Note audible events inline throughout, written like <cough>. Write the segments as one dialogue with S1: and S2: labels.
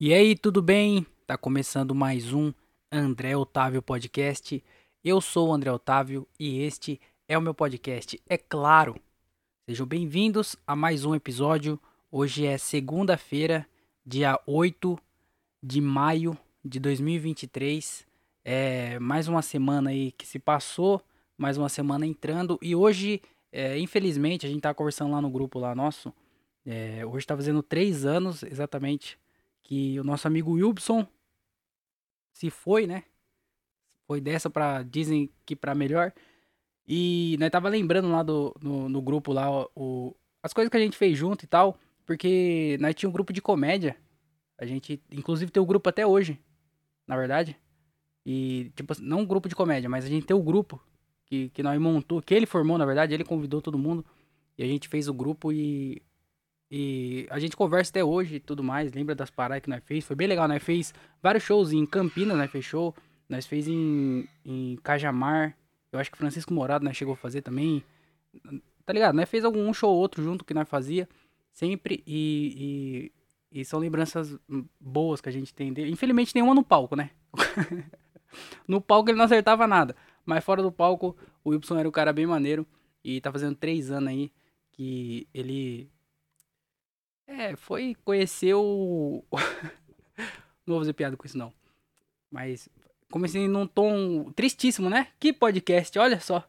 S1: E aí, tudo bem? Tá começando mais um André Otávio Podcast. Eu sou o André Otávio e este é o meu podcast, é claro. Sejam bem-vindos a mais um episódio. Hoje é segunda-feira, dia 8 de maio de 2023. É mais uma semana aí que se passou, mais uma semana entrando. E hoje, é, infelizmente, a gente tá conversando lá no grupo lá nosso. É, hoje tá fazendo três anos exatamente que o nosso amigo Wilson se foi, né? Foi dessa pra. Dizem que pra melhor. E nós tava lembrando lá do, no, no grupo lá o, as coisas que a gente fez junto e tal. Porque nós tinha um grupo de comédia. A gente, inclusive, tem o um grupo até hoje. Na verdade. E, tipo, não um grupo de comédia, mas a gente tem o um grupo que, que nós montou, que ele formou, na verdade, ele convidou todo mundo. E a gente fez o grupo e e a gente conversa até hoje e tudo mais, lembra das paradas que nós fez. Foi bem legal, nós fez vários shows em Campinas, nós fez show. Nós fez em, em Cajamar. Eu acho que Francisco Morado chegou a fazer também. Tá ligado? Nós fez algum show ou outro junto que nós fazia. Sempre. E, e, e são lembranças boas que a gente tem dele. Infelizmente nenhuma no palco, né? <laughs> no palco ele não acertava nada. Mas fora do palco, o Wilson era um cara bem maneiro. E tá fazendo três anos aí que ele é, foi conhecer o. <laughs> não vou fazer piada com isso, não. Mas comecei num tom tristíssimo, né? Que podcast, olha só.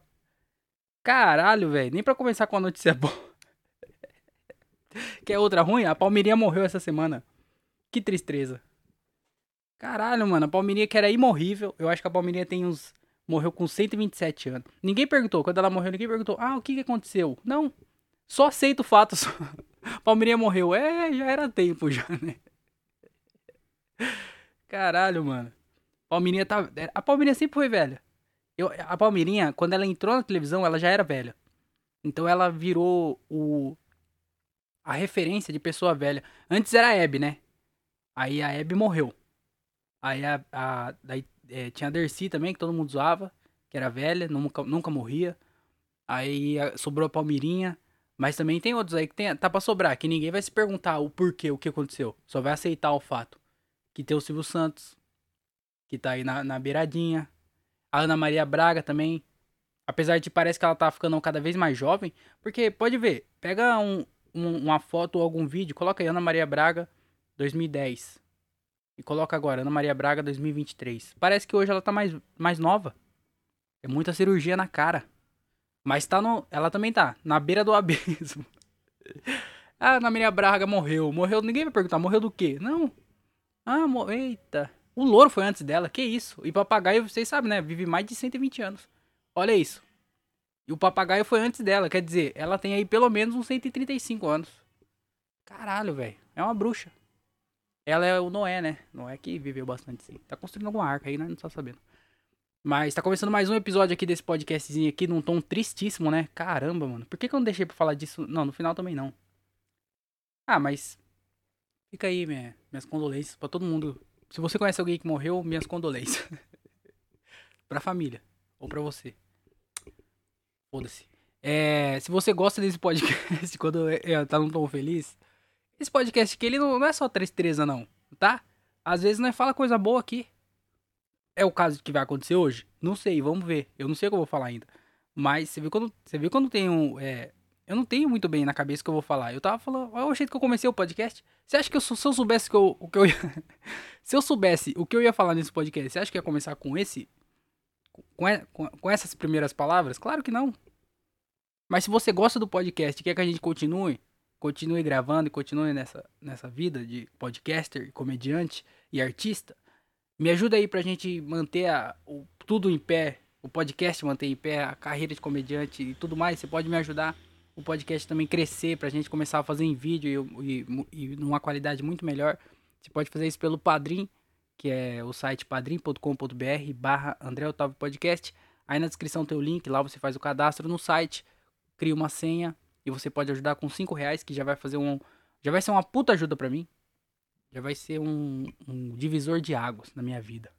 S1: Caralho, velho. Nem pra começar com a notícia <laughs> boa. Quer outra ruim? A Palmeirinha morreu essa semana. Que tristeza. Caralho, mano. A Palmeirinha que era imorrível. Eu acho que a Palmeirinha tem uns. Morreu com 127 anos. Ninguém perguntou. Quando ela morreu, ninguém perguntou. Ah, o que, que aconteceu? Não. Só aceita o fato. Só. <laughs> Palmeirinha morreu. É, já era tempo já, né? Caralho, mano. Palmeirinha tá. A Palmeirinha sempre foi velha. Eu, a Palmeirinha, quando ela entrou na televisão, ela já era velha. Então ela virou o. A referência de pessoa velha. Antes era a Hebe, né? Aí a Hebe morreu. Aí a. a daí, é, tinha a Dercy também, que todo mundo zoava. Que era velha, nunca, nunca morria. Aí a, sobrou a Palmeirinha. Mas também tem outros aí que tem, tá pra sobrar, que ninguém vai se perguntar o porquê, o que aconteceu. Só vai aceitar o fato. Que tem o Silvio Santos, que tá aí na, na beiradinha. A Ana Maria Braga também. Apesar de parece que ela tá ficando cada vez mais jovem. Porque, pode ver, pega um, um, uma foto ou algum vídeo, coloca aí Ana Maria Braga 2010. E coloca agora, Ana Maria Braga 2023. Parece que hoje ela tá mais, mais nova. É muita cirurgia na cara. Mas tá no. Ela também tá, na beira do abismo. <laughs> ah, na Maria Braga morreu. Morreu. Ninguém vai perguntar, morreu do quê? Não. Ah, mo... eita. O louro foi antes dela, que isso? E papagaio, vocês sabem, né? Vive mais de 120 anos. Olha isso. E o papagaio foi antes dela, quer dizer, ela tem aí pelo menos uns 135 anos. Caralho, velho. É uma bruxa. Ela é o Noé, né? Noé que viveu bastante sim. Tá construindo alguma arca aí, né? Não tá sabendo. Mas tá começando mais um episódio aqui desse podcastzinho aqui, num tom tristíssimo, né? Caramba, mano. Por que, que eu não deixei pra falar disso? Não, no final também não. Ah, mas. Fica aí, minha, minhas condolências pra todo mundo. Se você conhece alguém que morreu, minhas condolências. <laughs> pra família. Ou pra você. Foda-se. É, se você gosta desse podcast, <laughs> quando é, tá num tom feliz, esse podcast aqui, ele não, não é só tristeza, não, tá? Às vezes nós fala coisa boa aqui. É o caso que vai acontecer hoje? Não sei, vamos ver. Eu não sei o que eu vou falar ainda. Mas você viu quando, você viu quando tem um. É, eu não tenho muito bem na cabeça o que eu vou falar. Eu tava falando. Olha o jeito que eu comecei o podcast. Você acha que eu, se eu soubesse que eu, o que eu ia. <laughs> se eu soubesse o que eu ia falar nesse podcast, você acha que ia começar com esse. Com, com, com essas primeiras palavras? Claro que não. Mas se você gosta do podcast e quer que a gente continue, continue gravando e continue nessa, nessa vida de podcaster, comediante e artista, me ajuda aí pra gente manter a, o, tudo em pé, o podcast manter em pé, a carreira de comediante e tudo mais. Você pode me ajudar o podcast também crescer pra gente começar a fazer em vídeo e, e, e numa qualidade muito melhor. Você pode fazer isso pelo Padrim, que é o site padrim.com.br barra André Otávio Podcast. Aí na descrição tem o link, lá você faz o cadastro no site, cria uma senha e você pode ajudar com 5 reais, que já vai fazer um. Já vai ser uma puta ajuda pra mim já vai ser um, um divisor de águas na minha vida.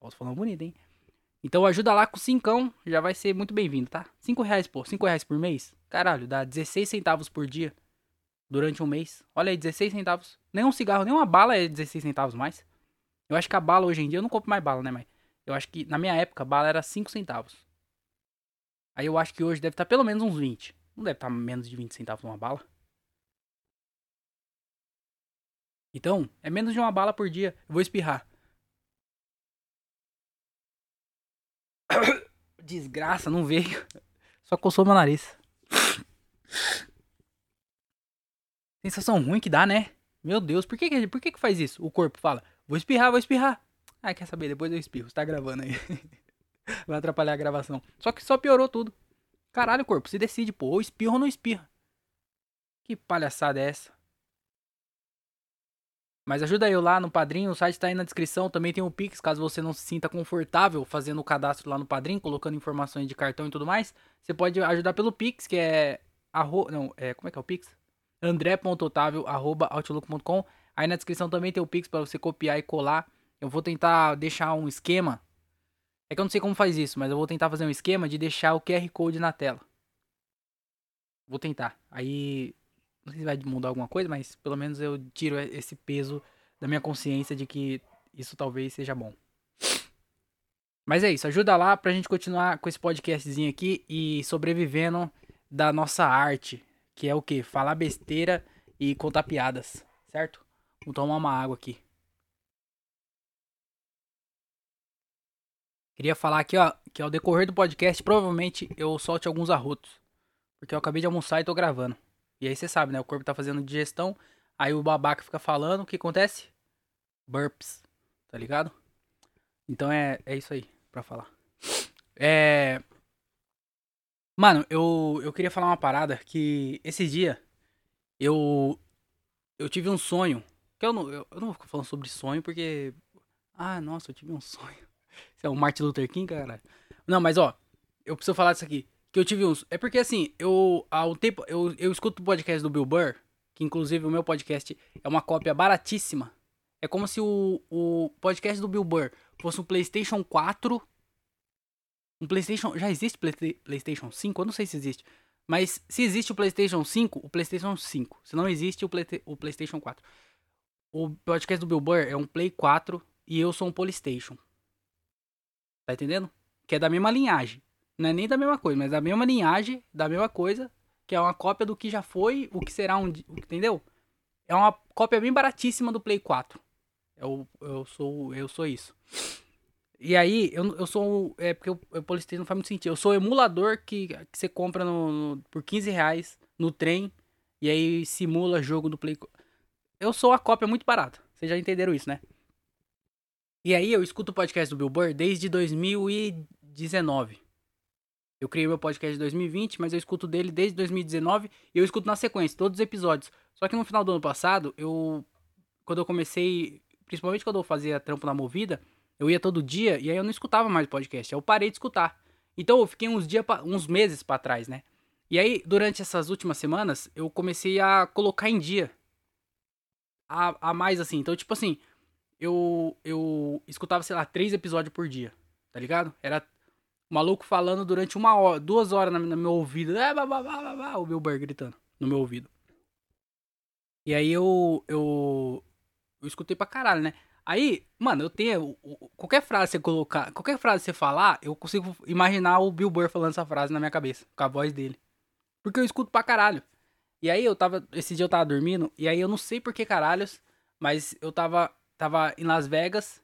S1: Posso falar bonito, hein? Então ajuda lá com cincão, já vai ser muito bem-vindo, tá? Cinco reais, pô. Cinco reais por mês? Caralho, dá 16 centavos por dia. durante um mês. Olha aí, 16 centavos. Nem um cigarro, nem uma bala é 16 centavos mais. Eu acho que a bala hoje em dia, eu não compro mais bala, né, mas eu acho que na minha época a bala era 5 centavos. Aí eu acho que hoje deve estar pelo menos uns 20. Não deve estar menos de 20 centavos uma bala. Então, é menos de uma bala por dia. Eu vou espirrar. <coughs> Desgraça, não veio. Só coçou meu nariz. Sensação ruim que dá, né? Meu Deus, por que, por que, que faz isso? O corpo fala, vou espirrar, vou espirrar. Ah, quer saber? Depois eu espirro. Você tá gravando aí. <laughs> Vai atrapalhar a gravação. Só que só piorou tudo. Caralho, corpo, se decide, pô. Ou espirra ou não espirra. Que palhaçada é essa? Mas ajuda eu lá no Padrinho, o site tá aí na descrição. Também tem o Pix, caso você não se sinta confortável fazendo o cadastro lá no Padrinho, colocando informações de cartão e tudo mais. Você pode ajudar pelo Pix, que é. Arro... Não, é. Como é que é o Pix? andré.otavio.outlook.com. Aí na descrição também tem o Pix para você copiar e colar. Eu vou tentar deixar um esquema. É que eu não sei como faz isso, mas eu vou tentar fazer um esquema de deixar o QR Code na tela. Vou tentar. Aí. Não sei se vai mudar alguma coisa, mas pelo menos eu tiro esse peso da minha consciência de que isso talvez seja bom. Mas é isso, ajuda lá pra gente continuar com esse podcastzinho aqui e sobrevivendo da nossa arte, que é o que? Falar besteira e contar piadas, certo? Vou tomar uma água aqui. Queria falar aqui, ó, que ao decorrer do podcast, provavelmente eu solte alguns arrotos. Porque eu acabei de almoçar e tô gravando. E aí você sabe, né? O corpo tá fazendo digestão, aí o babaca fica falando, o que acontece? Burps, tá ligado? Então é, é isso aí pra falar. É. Mano, eu, eu queria falar uma parada que esse dia eu eu tive um sonho. Que eu não, eu, eu não vou ficar falando sobre sonho porque. Ah, nossa, eu tive um sonho. <laughs> Você é o Martin Luther King, cara? Não, mas ó, eu preciso falar disso aqui. Que eu tive uns. É porque assim, eu. Um tempo. Eu, eu escuto o podcast do Bill Burr. Que inclusive o meu podcast é uma cópia baratíssima. É como se o, o podcast do Bill Burr fosse um PlayStation 4 um PlayStation. Já existe Play, PlayStation 5? Eu não sei se existe. Mas se existe o PlayStation 5, o PlayStation 5. Se não existe o, Play, o PlayStation 4. O podcast do Bill Burr é um Play 4 e eu sou um PlayStation. Tá entendendo? Que é da mesma linhagem. Não é nem da mesma coisa, mas da mesma linhagem, da mesma coisa. Que é uma cópia do que já foi, o que será um. Entendeu? É uma cópia bem baratíssima do Play 4. Eu, eu, sou, eu sou isso. E aí, eu, eu sou. É porque o, Polystation não faz muito sentido. Eu sou o emulador que, que você compra no, no, por 15 reais no trem. E aí simula jogo do Play. Eu sou a cópia muito barata. Vocês já entenderam isso, né? E aí eu escuto o podcast do Bill Burr desde 2019. Eu criei meu podcast em 2020, mas eu escuto dele desde 2019 e eu escuto na sequência, todos os episódios. Só que no final do ano passado, eu. Quando eu comecei. Principalmente quando eu fazia trampo na movida eu ia todo dia e aí eu não escutava mais podcast. Eu parei de escutar. Então eu fiquei uns dias, uns meses para trás, né? E aí, durante essas últimas semanas, eu comecei a colocar em dia. A, a mais assim. Então, tipo assim, eu, eu escutava, sei lá, três episódios por dia. Tá ligado? Era o maluco falando durante uma hora, duas horas no, no meu ouvido. É, blá, blá, blá, blá, o Bill gritando no meu ouvido. E aí eu, eu, eu escutei pra caralho, né? Aí, mano, eu tenho. Qualquer frase você colocar. Qualquer frase você falar, eu consigo imaginar o Bill Burr falando essa frase na minha cabeça. Com a voz dele. Porque eu escuto pra caralho. E aí eu tava. Esse dia eu tava dormindo. E aí eu não sei por que caralhos. Mas eu tava. Tava em Las Vegas.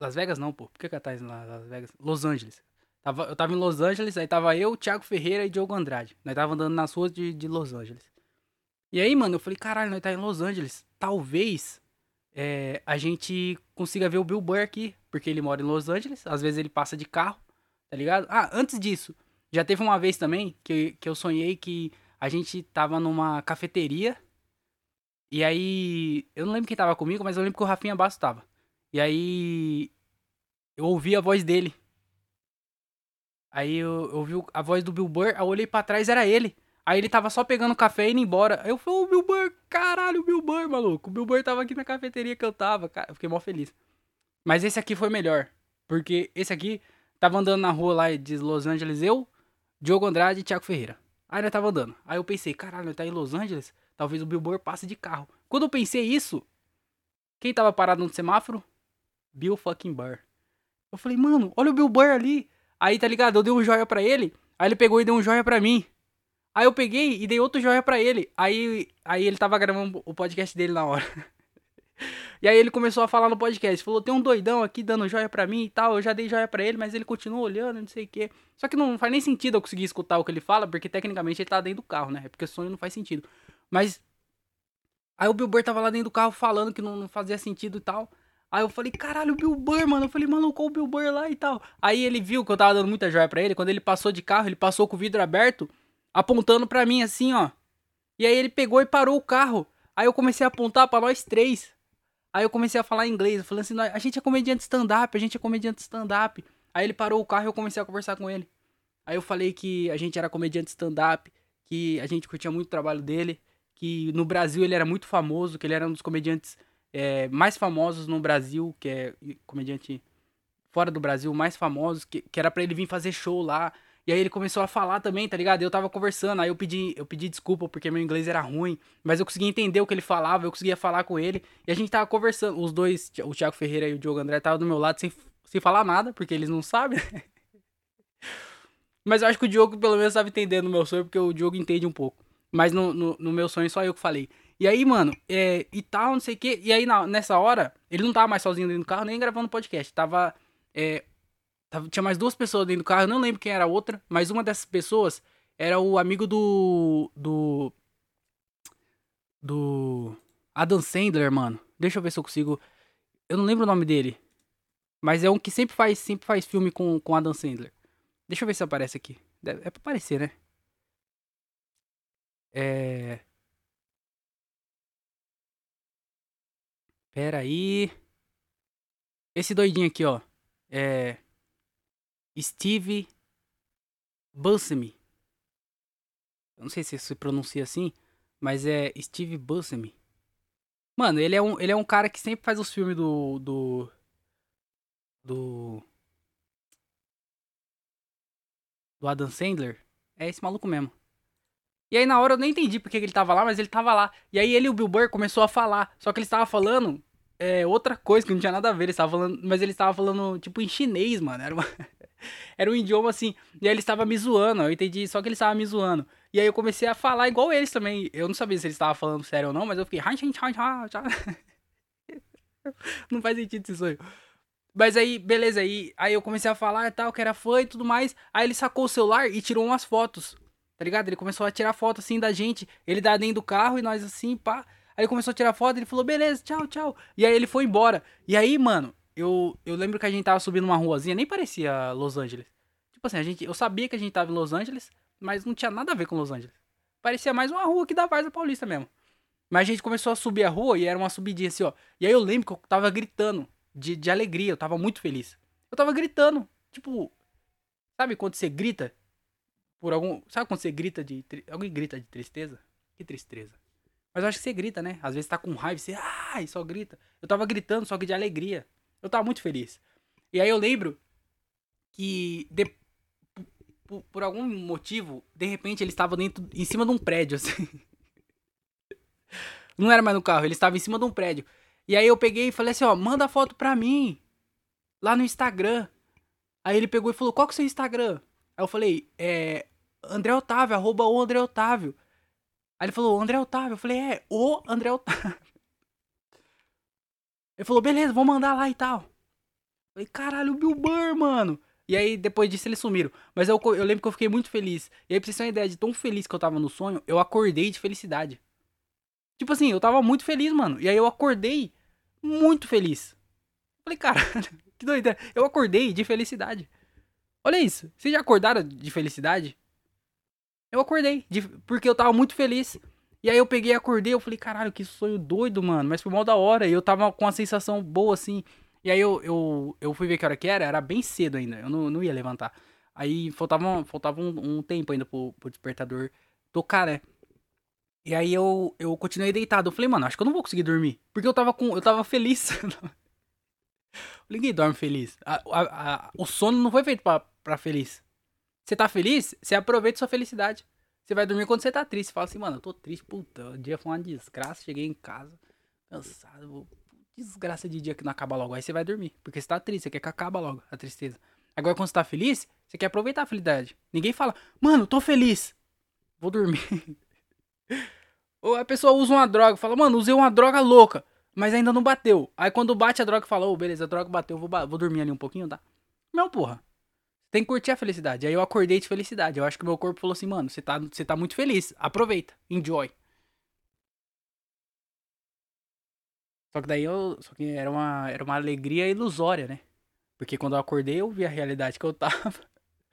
S1: Las Vegas não, pô. Por que que tá em Las Vegas? Los Angeles. Tava, eu tava em Los Angeles, aí tava eu, Thiago Ferreira e Diogo Andrade. Nós tava andando nas ruas de, de Los Angeles. E aí, mano, eu falei, caralho, nós tá em Los Angeles. Talvez é, a gente consiga ver o Bill Burr aqui, porque ele mora em Los Angeles, às vezes ele passa de carro, tá ligado? Ah, antes disso, já teve uma vez também que, que eu sonhei que a gente tava numa cafeteria, e aí, eu não lembro quem tava comigo, mas eu lembro que o Rafinha Basso tava. E aí, eu ouvi a voz dele. Aí eu, eu ouvi a voz do Bill Burr, eu olhei pra trás, era ele. Aí ele tava só pegando café e indo embora. Aí eu falei, o Bill Burr, caralho, o Bill Burr, maluco. O Bill Burr tava aqui na cafeteria que eu tava, cara. Eu fiquei mó feliz. Mas esse aqui foi melhor. Porque esse aqui tava andando na rua lá de Los Angeles, eu, Diogo Andrade e Thiago Ferreira. Aí nós tava andando. Aí eu pensei, caralho, tá em Los Angeles? Talvez o Bill Burr passe de carro. Quando eu pensei isso, quem tava parado no semáforo? Bill fucking Burr. Eu falei, mano, olha o Bill Burr ali. Aí, tá ligado? Eu dei um joia pra ele. Aí ele pegou e deu um joia pra mim. Aí eu peguei e dei outro joia pra ele. Aí, aí ele tava gravando o podcast dele na hora. <laughs> e aí ele começou a falar no podcast. Falou, tem um doidão aqui dando joia pra mim e tal. Eu já dei joia pra ele, mas ele continua olhando, não sei o quê. Só que não faz nem sentido eu conseguir escutar o que ele fala, porque tecnicamente ele tá dentro do carro, né? É porque sonho não faz sentido. Mas. Aí o Bill Burr tava lá dentro do carro falando que não, não fazia sentido e tal. Aí eu falei, caralho, o Bill Burr, mano. Eu falei, qual o Bill Burr lá e tal. Aí ele viu que eu tava dando muita joia pra ele. Quando ele passou de carro, ele passou com o vidro aberto, apontando pra mim assim, ó. E aí ele pegou e parou o carro. Aí eu comecei a apontar pra nós três. Aí eu comecei a falar inglês, falando assim, a gente é comediante stand-up, a gente é comediante stand-up. Aí ele parou o carro e eu comecei a conversar com ele. Aí eu falei que a gente era comediante stand-up, que a gente curtia muito o trabalho dele, que no Brasil ele era muito famoso, que ele era um dos comediantes é, mais famosos no Brasil, que é comediante fora do Brasil, mais famosos, que, que era para ele vir fazer show lá. E aí ele começou a falar também, tá ligado? Eu tava conversando, aí eu pedi, eu pedi desculpa porque meu inglês era ruim, mas eu conseguia entender o que ele falava, eu conseguia falar com ele, e a gente tava conversando, os dois, o Thiago Ferreira e o Diogo André tava do meu lado sem, sem falar nada, porque eles não sabem, né? <laughs> Mas eu acho que o Diogo pelo menos estava entendendo o meu sonho, porque o Diogo entende um pouco. Mas no, no, no meu sonho só eu que falei. E aí, mano, é, e tal, não sei o quê. E aí, na, nessa hora, ele não tava mais sozinho dentro do carro, nem gravando podcast. Tava, é, tava. Tinha mais duas pessoas dentro do carro, não lembro quem era a outra, mas uma dessas pessoas era o amigo do. Do. Do. Adam Sandler, mano. Deixa eu ver se eu consigo. Eu não lembro o nome dele. Mas é um que sempre faz, sempre faz filme com, com Adam Sandler. Deixa eu ver se aparece aqui. É pra aparecer, né? É. Pera aí. Esse doidinho aqui, ó. É. Steve Buscemi. Eu não sei se se pronuncia assim, mas é Steve Buscemi. Mano, ele é um, ele é um cara que sempre faz os filmes do. Do. Do. Do Adam Sandler. É esse maluco mesmo. E aí na hora eu nem entendi porque ele tava lá, mas ele tava lá. E aí ele e o Bill Burr começou a falar. Só que ele estava falando é, outra coisa que não tinha nada a ver. Ele estava falando, mas ele estava falando tipo em chinês, mano. Era, uma... <laughs> Era um idioma assim. E aí ele estava me zoando. Eu entendi, só que ele estava me zoando. E aí eu comecei a falar igual eles também. Eu não sabia se ele estava falando sério ou não, mas eu fiquei. <laughs> não faz sentido esse sonho. Mas aí, beleza, aí, aí eu comecei a falar e tal, que era fã e tudo mais. Aí ele sacou o celular e tirou umas fotos. Tá ligado? Ele começou a tirar foto assim da gente. Ele dá dentro do carro e nós assim, pá. Aí começou a tirar foto, ele falou, beleza, tchau, tchau. E aí ele foi embora. E aí, mano, eu, eu lembro que a gente tava subindo uma ruazinha, nem parecia Los Angeles. Tipo assim, a gente, eu sabia que a gente tava em Los Angeles, mas não tinha nada a ver com Los Angeles. Parecia mais uma rua aqui da Varsa Paulista mesmo. Mas a gente começou a subir a rua e era uma subidinha assim, ó. E aí eu lembro que eu tava gritando de, de alegria, eu tava muito feliz. Eu tava gritando, tipo, sabe quando você grita por algum. Sabe quando você grita de. Alguém grita de tristeza? Que tristeza. Mas eu acho que você grita, né? Às vezes tá com raiva, você. Ai, só grita. Eu tava gritando, só que de alegria. Eu tava muito feliz. E aí eu lembro que. De, por, por algum motivo, de repente ele estava dentro. em cima de um prédio, assim. <laughs> Não era mais no carro, ele estava em cima de um prédio. E aí eu peguei e falei assim, ó, manda a foto pra mim. Lá no Instagram. Aí ele pegou e falou, qual que é o seu Instagram? Aí eu falei, é. André Otávio, arroba o André Otávio. Aí ele falou, André Otávio. Eu falei, é, o André Otávio. <laughs> Ele falou, beleza, vou mandar lá e tal. Eu falei, caralho, o Bill Burr, mano. E aí, depois disso, eles sumiram. Mas eu, eu lembro que eu fiquei muito feliz. E aí, pra vocês terem uma ideia de tão feliz que eu tava no sonho, eu acordei de felicidade. Tipo assim, eu tava muito feliz, mano. E aí eu acordei muito feliz. Eu falei, caralho, <laughs> que doideira. Eu acordei de felicidade. Olha isso. Vocês já acordaram de felicidade? Eu acordei, de, porque eu tava muito feliz. E aí eu peguei acordei, eu falei, caralho, que sonho doido, mano. Mas foi mal da hora. E eu tava com uma sensação boa, assim. E aí eu, eu, eu fui ver que hora que era, era bem cedo ainda. Eu não, não ia levantar. Aí faltava, faltava um, um tempo ainda pro, pro despertador tocar, né? E aí eu, eu continuei deitado. Eu falei, mano, acho que eu não vou conseguir dormir. Porque eu tava com. Eu tava feliz. <laughs> Ninguém dorme feliz. A, a, a, o sono não foi feito pra, pra feliz. Você tá feliz? Você aproveita sua felicidade. Você vai dormir quando você tá triste. Fala assim, mano, eu tô triste, puta. O dia foi uma desgraça. Cheguei em casa, cansado. Vou... Desgraça de dia que não acaba logo. Aí você vai dormir. Porque você tá triste, você quer que acabe logo a tristeza. Agora, quando você tá feliz, você quer aproveitar a felicidade. Ninguém fala, mano, tô feliz. Vou dormir. <laughs> Ou a pessoa usa uma droga, fala, mano, usei uma droga louca, mas ainda não bateu. Aí quando bate a droga, fala, ô, oh, beleza, a droga bateu, vou, vou dormir ali um pouquinho, tá? Não, porra. Tem que curtir a felicidade. Aí eu acordei de felicidade. Eu acho que meu corpo falou assim, mano, você tá, você tá muito feliz. Aproveita. Enjoy. Só que daí eu. Só que era uma, era uma alegria ilusória, né? Porque quando eu acordei, eu vi a realidade que eu tava.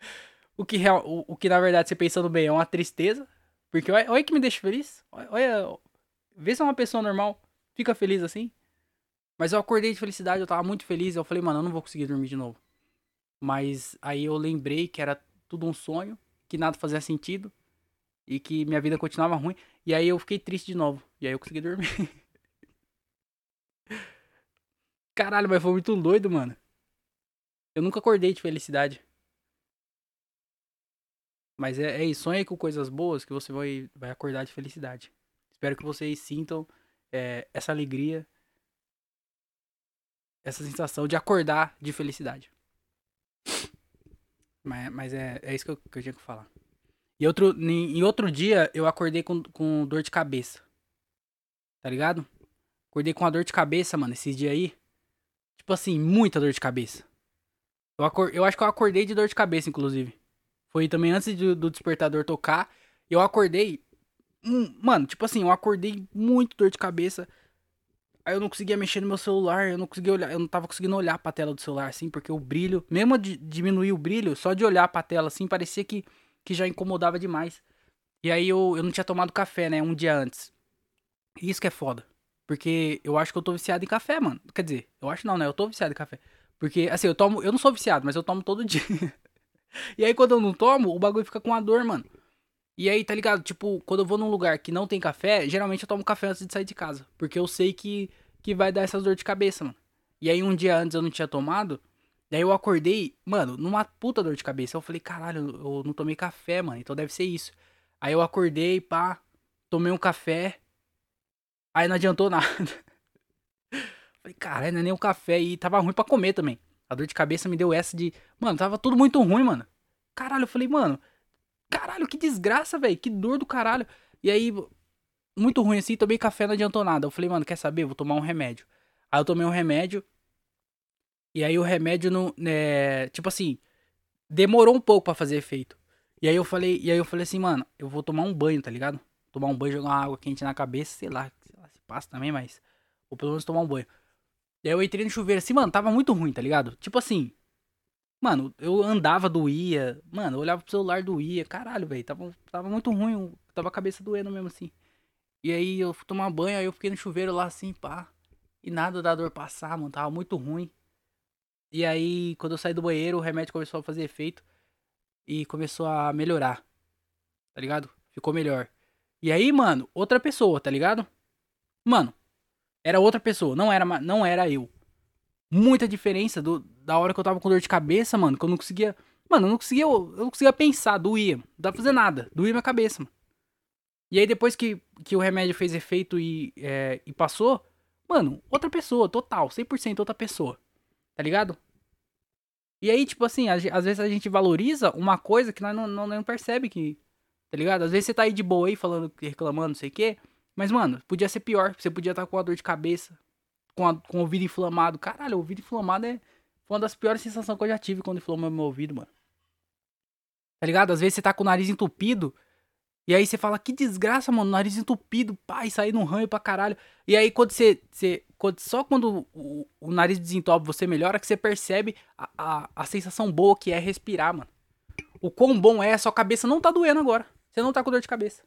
S1: <laughs> o, que, o, o que na verdade, você pensando bem, é uma tristeza. Porque olha, olha que me deixa feliz. Olha, olha, vê se é uma pessoa normal fica feliz assim. Mas eu acordei de felicidade, eu tava muito feliz. Eu falei, mano, eu não vou conseguir dormir de novo. Mas aí eu lembrei que era tudo um sonho, que nada fazia sentido e que minha vida continuava ruim. E aí eu fiquei triste de novo. E aí eu consegui dormir. <laughs> Caralho, mas foi muito doido, mano. Eu nunca acordei de felicidade. Mas é, é isso, sonha com coisas boas que você vai, vai acordar de felicidade. Espero que vocês sintam é, essa alegria, essa sensação de acordar de felicidade. Mas, mas é, é isso que eu, que eu tinha que falar. E outro, em, em outro dia eu acordei com, com dor de cabeça. Tá ligado? Acordei com uma dor de cabeça, mano, esses dias aí. Tipo assim, muita dor de cabeça. Eu, eu acho que eu acordei de dor de cabeça, inclusive. Foi também antes do, do despertador tocar. Eu acordei. Hum, mano, tipo assim, eu acordei muito dor de cabeça. Aí eu não conseguia mexer no meu celular, eu não conseguia olhar, eu não tava conseguindo olhar pra tela do celular, assim, porque o brilho, mesmo de diminuir o brilho, só de olhar pra tela, assim, parecia que, que já incomodava demais. E aí eu, eu não tinha tomado café, né, um dia antes. Isso que é foda. Porque eu acho que eu tô viciado em café, mano. Quer dizer, eu acho não, né? Eu tô viciado em café. Porque, assim, eu tomo. Eu não sou viciado, mas eu tomo todo dia. <laughs> E aí quando eu não tomo, o bagulho fica com a dor, mano. E aí, tá ligado? Tipo, quando eu vou num lugar que não tem café, geralmente eu tomo café antes de sair de casa. Porque eu sei que, que vai dar essas dor de cabeça, mano. E aí um dia antes eu não tinha tomado. Daí eu acordei, mano, numa puta dor de cabeça. Eu falei, caralho, eu não tomei café, mano. Então deve ser isso. Aí eu acordei, pá, tomei um café. Aí não adiantou <laughs> nada. falei, caralho, não é nem um café. E tava ruim pra comer também. A dor de cabeça me deu essa de. Mano, tava tudo muito ruim, mano. Caralho, eu falei, mano. Caralho, que desgraça, velho. Que dor do caralho. E aí, muito ruim assim, tomei café, não adiantou nada. Eu falei, mano, quer saber? Vou tomar um remédio. Aí eu tomei um remédio. E aí o remédio não. É, tipo assim. Demorou um pouco para fazer efeito. E aí eu falei, e aí eu falei assim, mano, eu vou tomar um banho, tá ligado? Tomar um banho, jogar uma água quente na cabeça, sei lá, sei lá se passa também, mas. Ou pelo menos tomar um banho. Daí eu entrei no chuveiro assim, mano, tava muito ruim, tá ligado? Tipo assim. Mano, eu andava, doía. Mano, eu olhava pro celular, doía. Caralho, velho. Tava, tava muito ruim. Tava a cabeça doendo mesmo assim. E aí eu fui tomar banho, aí eu fiquei no chuveiro lá assim, pá. E nada da dor passar, mano. Tava muito ruim. E aí, quando eu saí do banheiro, o remédio começou a fazer efeito. E começou a melhorar. Tá ligado? Ficou melhor. E aí, mano, outra pessoa, tá ligado? Mano, era outra pessoa, não era, não era eu. Muita diferença do, da hora que eu tava com dor de cabeça, mano, que eu não conseguia. Mano, eu não conseguia, eu não conseguia pensar, doía. Não dá pra fazer nada, doía minha cabeça, mano. E aí depois que, que o remédio fez efeito e, é, e passou, mano, outra pessoa, total, 100% outra pessoa. Tá ligado? E aí, tipo assim, às vezes a gente valoriza uma coisa que nós não, não, não percebe que. Tá ligado? Às vezes você tá aí de boa aí falando, reclamando, não sei o quê. Mas, mano, podia ser pior. Você podia estar com a dor de cabeça, com, a, com o ouvido inflamado. Caralho, o ouvido inflamado é uma das piores sensações que eu já tive quando inflamou meu ouvido, mano. Tá ligado? Às vezes você tá com o nariz entupido. E aí você fala, que desgraça, mano, nariz entupido, pai, sair num ranho pra caralho. E aí quando você. você quando, só quando o, o, nariz desentope você melhora, que você percebe a, a, a sensação boa que é respirar, mano. O quão bom é, a sua cabeça não tá doendo agora. Você não tá com dor de cabeça.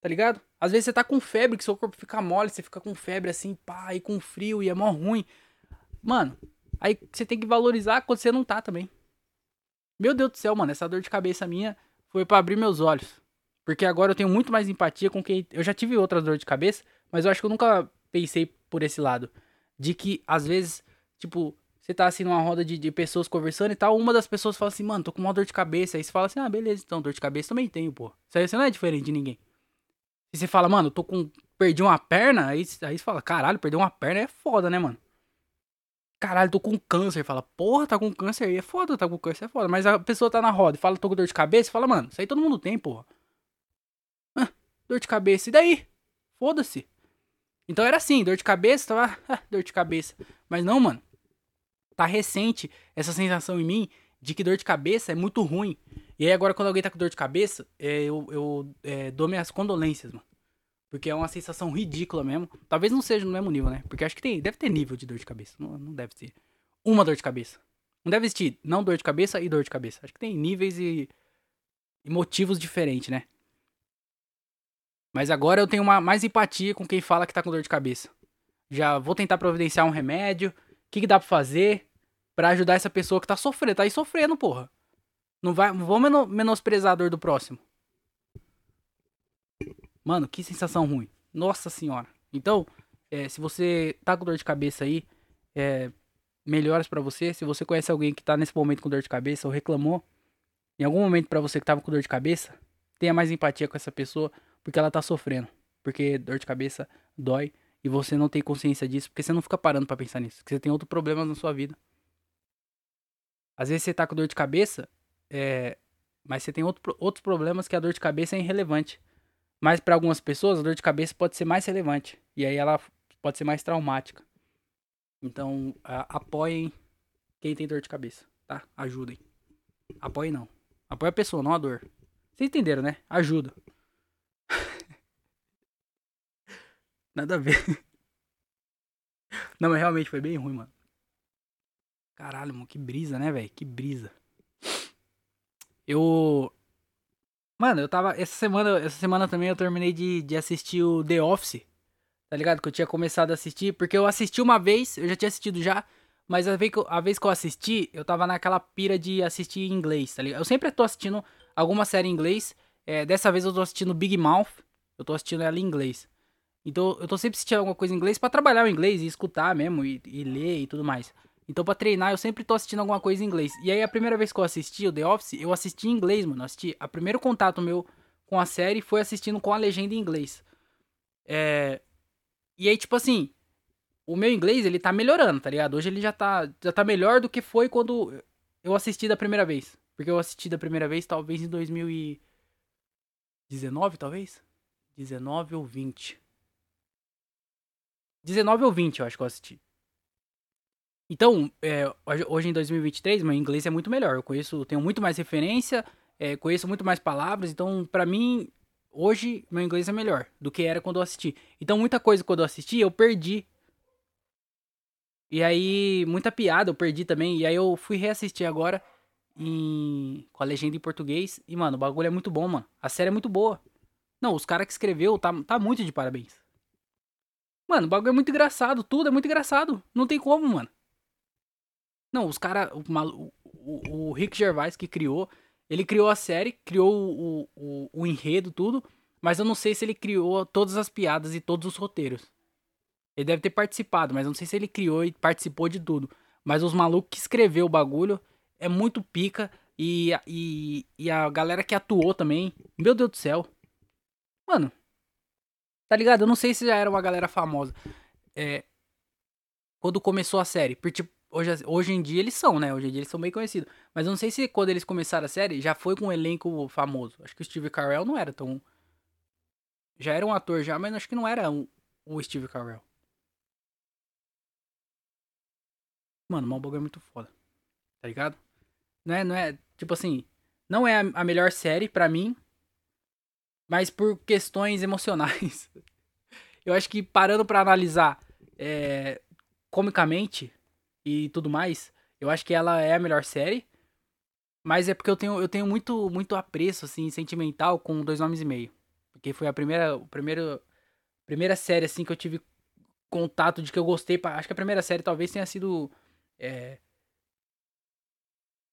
S1: Tá ligado? Às vezes você tá com febre, que seu corpo fica mole, você fica com febre assim, pá, e com frio, e é mó ruim. Mano, aí você tem que valorizar quando você não tá também. Meu Deus do céu, mano, essa dor de cabeça minha foi para abrir meus olhos. Porque agora eu tenho muito mais empatia com quem. Eu já tive outras dor de cabeça, mas eu acho que eu nunca pensei por esse lado. De que, às vezes, tipo, você tá assim numa roda de, de pessoas conversando e tal, uma das pessoas fala assim, mano, tô com uma dor de cabeça. Aí você fala assim, ah, beleza, então, dor de cabeça também tenho, pô. Isso aí você não é diferente de ninguém. E você fala, mano, tô com. Perdi uma perna, aí, aí você fala, caralho, perder uma perna é foda, né, mano? Caralho, tô com câncer. Fala, porra, tá com câncer aí, é foda, tá com câncer, é foda. Mas a pessoa tá na roda e fala, tô com dor de cabeça, fala, mano, isso aí todo mundo tem, porra. Dor de cabeça, e daí? Foda-se. Então era assim, dor de cabeça, tava, ah, dor de cabeça. Mas não, mano tá recente essa sensação em mim de que dor de cabeça é muito ruim. E aí agora quando alguém tá com dor de cabeça, é, eu, eu é, dou minhas condolências, mano. Porque é uma sensação ridícula mesmo. Talvez não seja no mesmo nível, né? Porque acho que tem, deve ter nível de dor de cabeça. Não, não deve ser uma dor de cabeça. Não deve existir não dor de cabeça e dor de cabeça. Acho que tem níveis e, e motivos diferentes, né? Mas agora eu tenho uma, mais empatia com quem fala que tá com dor de cabeça. Já vou tentar providenciar um remédio. O que, que dá pra fazer? para ajudar essa pessoa que tá sofrendo. Tá aí sofrendo, porra. Não vai, vou menosprezar a dor do próximo. Mano, que sensação ruim. Nossa senhora. Então, é, se você tá com dor de cabeça aí, é, melhoras para você. Se você conhece alguém que tá nesse momento com dor de cabeça ou reclamou em algum momento para você que tava com dor de cabeça, tenha mais empatia com essa pessoa porque ela tá sofrendo. Porque dor de cabeça dói e você não tem consciência disso porque você não fica parando para pensar nisso. Porque você tem outros problemas na sua vida. Às vezes você tá com dor de cabeça, é, mas você tem outro, outros problemas que a dor de cabeça é irrelevante. Mas para algumas pessoas, a dor de cabeça pode ser mais relevante. E aí ela pode ser mais traumática. Então, a, apoiem quem tem dor de cabeça, tá? Ajudem. Apoiem não. Apoie a pessoa, não a dor. Vocês entenderam, né? Ajuda. Nada a ver. Não, mas realmente foi bem ruim, mano. Caralho, mano, que brisa, né, velho? Que brisa. Eu. Mano, eu tava. Essa semana, essa semana também eu terminei de, de assistir o The Office. Tá ligado? Que eu tinha começado a assistir. Porque eu assisti uma vez, eu já tinha assistido já. Mas a vez, que eu, a vez que eu assisti, eu tava naquela pira de assistir em inglês, tá ligado? Eu sempre tô assistindo alguma série em inglês. É, dessa vez eu tô assistindo Big Mouth. Eu tô assistindo ela em inglês. Então eu tô sempre assistindo alguma coisa em inglês para trabalhar o inglês e escutar mesmo e, e ler e tudo mais. Então, pra treinar, eu sempre tô assistindo alguma coisa em inglês. E aí, a primeira vez que eu assisti o The Office, eu assisti em inglês, mano. assisti. A primeiro contato meu com a série foi assistindo com a legenda em inglês. É. E aí, tipo assim, o meu inglês, ele tá melhorando, tá ligado? Hoje ele já tá, já tá melhor do que foi quando eu assisti da primeira vez. Porque eu assisti da primeira vez, talvez em 2019, talvez? 19 ou 20. 19 ou 20, eu acho que eu assisti. Então, é, hoje em 2023, meu inglês é muito melhor. Eu conheço, tenho muito mais referência, é, conheço muito mais palavras. Então, para mim, hoje meu inglês é melhor do que era quando eu assisti. Então, muita coisa quando eu assisti eu perdi. E aí, muita piada eu perdi também. E aí eu fui reassistir agora em... com a legenda em português. E, mano, o bagulho é muito bom, mano. A série é muito boa. Não, os caras que escreveu tá, tá muito de parabéns. Mano, o bagulho é muito engraçado. Tudo é muito engraçado. Não tem como, mano. Não, os caras. O, o, o, Rick Gervais que criou. Ele criou a série, criou o, o, o enredo, tudo. Mas eu não sei se ele criou todas as piadas e todos os roteiros. Ele deve ter participado, mas eu não sei se ele criou e participou de tudo. Mas os malucos que escreveu o bagulho é muito pica. E, e, e a galera que atuou também. Meu Deus do céu. Mano. Tá ligado? Eu não sei se já era uma galera famosa. É. Quando começou a série. Porque, tipo, hoje, hoje em dia eles são, né? Hoje em dia eles são bem conhecidos. Mas eu não sei se quando eles começaram a série já foi com um elenco famoso. Acho que o Steve Carell não era tão. Já era um ator já, mas acho que não era um, o Steve Carell. Mano, o bagulho é muito foda. Tá ligado? Não é, não é. Tipo assim. Não é a, melhor série para mim. Mas por questões emocionais. <laughs> eu acho que parando para analisar é, comicamente, e tudo mais, eu acho que ela é a melhor série. Mas é porque eu tenho, eu tenho muito, muito apreço, assim, sentimental com Dois Nomes e Meio. Porque foi a primeira, o primeiro, primeira série, assim, que eu tive contato de que eu gostei. Acho que a primeira série talvez tenha sido é,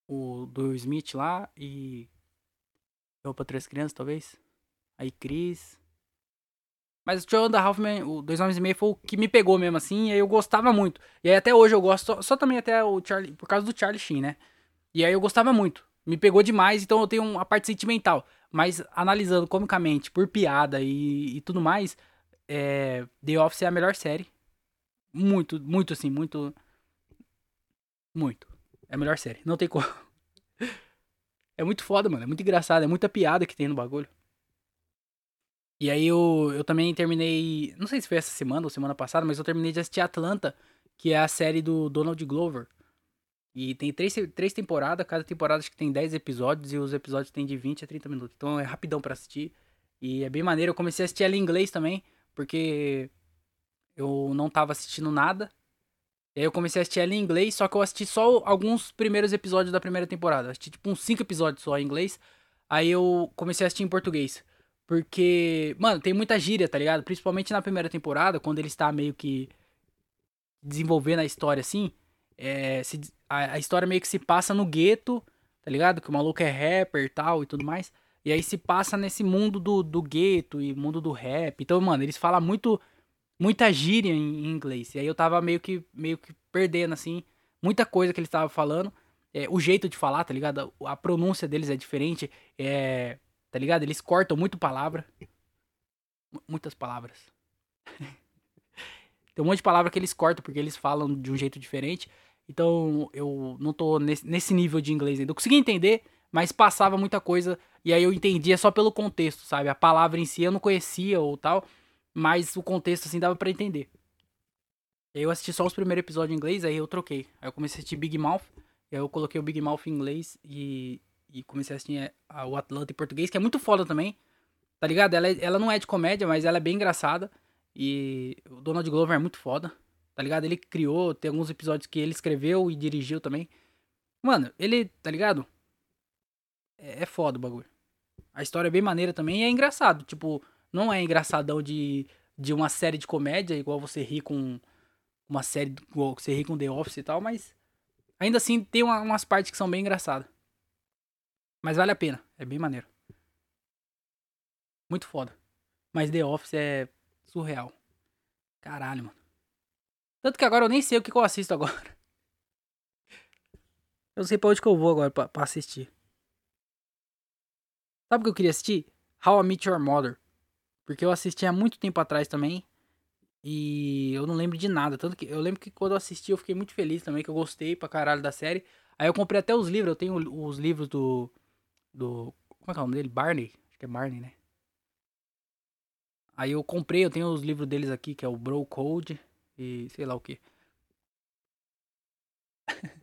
S1: o do Smith lá e... Para Três Crianças, talvez. Aí Cris. Mas o Two and a Half Men, o Dois Homens e Meio foi o que me pegou mesmo assim, e aí eu gostava muito. E aí até hoje eu gosto, só, só também até o Charlie, por causa do Charlie Sheen, né? E aí eu gostava muito. Me pegou demais, então eu tenho uma parte sentimental. Mas analisando comicamente, por piada e, e tudo mais, é, The Office é a melhor série. Muito, muito assim, muito. Muito. É a melhor série. Não tem como. <laughs> É muito foda, mano. É muito engraçado. É muita piada que tem no bagulho. E aí eu, eu também terminei. Não sei se foi essa semana ou semana passada, mas eu terminei de assistir Atlanta, que é a série do Donald Glover. E tem três, três temporadas, cada temporada acho que tem 10 episódios, e os episódios tem de 20 a 30 minutos. Então é rapidão para assistir. E é bem maneiro. Eu comecei a assistir ela em inglês também, porque eu não tava assistindo nada. E aí eu comecei a assistir ela em inglês, só que eu assisti só alguns primeiros episódios da primeira temporada. Assisti tipo uns 5 episódios só em inglês. Aí eu comecei a assistir em português. Porque, mano, tem muita gíria, tá ligado? Principalmente na primeira temporada, quando ele está meio que desenvolvendo a história assim. É, se, a, a, história meio que se passa no gueto, tá ligado? Que o maluco é rapper e tal e tudo mais. E aí se passa nesse mundo do, do gueto e mundo do rap. Então, mano, eles falam muito. Muita gíria em, inglês. E aí eu tava meio que, meio que perdendo, assim, muita coisa que eles estavam falando. É, o jeito de falar, tá ligado? A, a pronúncia deles é diferente. É Tá ligado? Eles cortam muito palavra. Muitas palavras. <laughs> Tem um monte de palavra que eles cortam porque eles falam de um jeito diferente. Então eu não tô nesse, nesse nível de inglês ainda. Eu consegui entender, mas passava muita coisa. E aí eu entendia só pelo contexto, sabe? A palavra em si eu não conhecia ou tal. Mas o contexto assim dava para entender. Eu assisti só os primeiros episódios em inglês, aí eu troquei. Aí eu comecei a assistir Big Mouth. E aí eu coloquei o Big Mouth em inglês e e comecei a assistir a, o Atlanta em português, que é muito foda também. Tá ligado? Ela, é, ela não é de comédia, mas ela é bem engraçada. E o Donald Glover é muito foda. Tá ligado? Ele criou, tem alguns episódios que ele escreveu e dirigiu também. Mano, ele, tá ligado? É, é foda o bagulho. A história é bem maneira também e é engraçado. Tipo, não é engraçadão de, de uma série de comédia, igual você ri com uma série, igual você ri com The Office e tal, mas ainda assim tem uma, umas partes que são bem engraçadas. Mas vale a pena. É bem maneiro. Muito foda. Mas The Office é surreal. Caralho, mano. Tanto que agora eu nem sei o que, eu assisto agora. <laughs> Eu não sei pra onde que eu vou agora pra, pra assistir. Sabe o que eu queria assistir? How I Met Your Mother. Porque eu assisti há muito tempo atrás também. E eu não lembro de nada. Tanto que eu lembro que quando eu assisti eu fiquei muito feliz também, que eu gostei pra caralho da série. Aí eu comprei até os livros. Eu tenho os livros do do. Como é que é o nome dele? Barney? Acho que é Barney, né? Aí eu comprei, eu tenho os livros deles aqui, que é o Bro Code e sei lá o que. <laughs>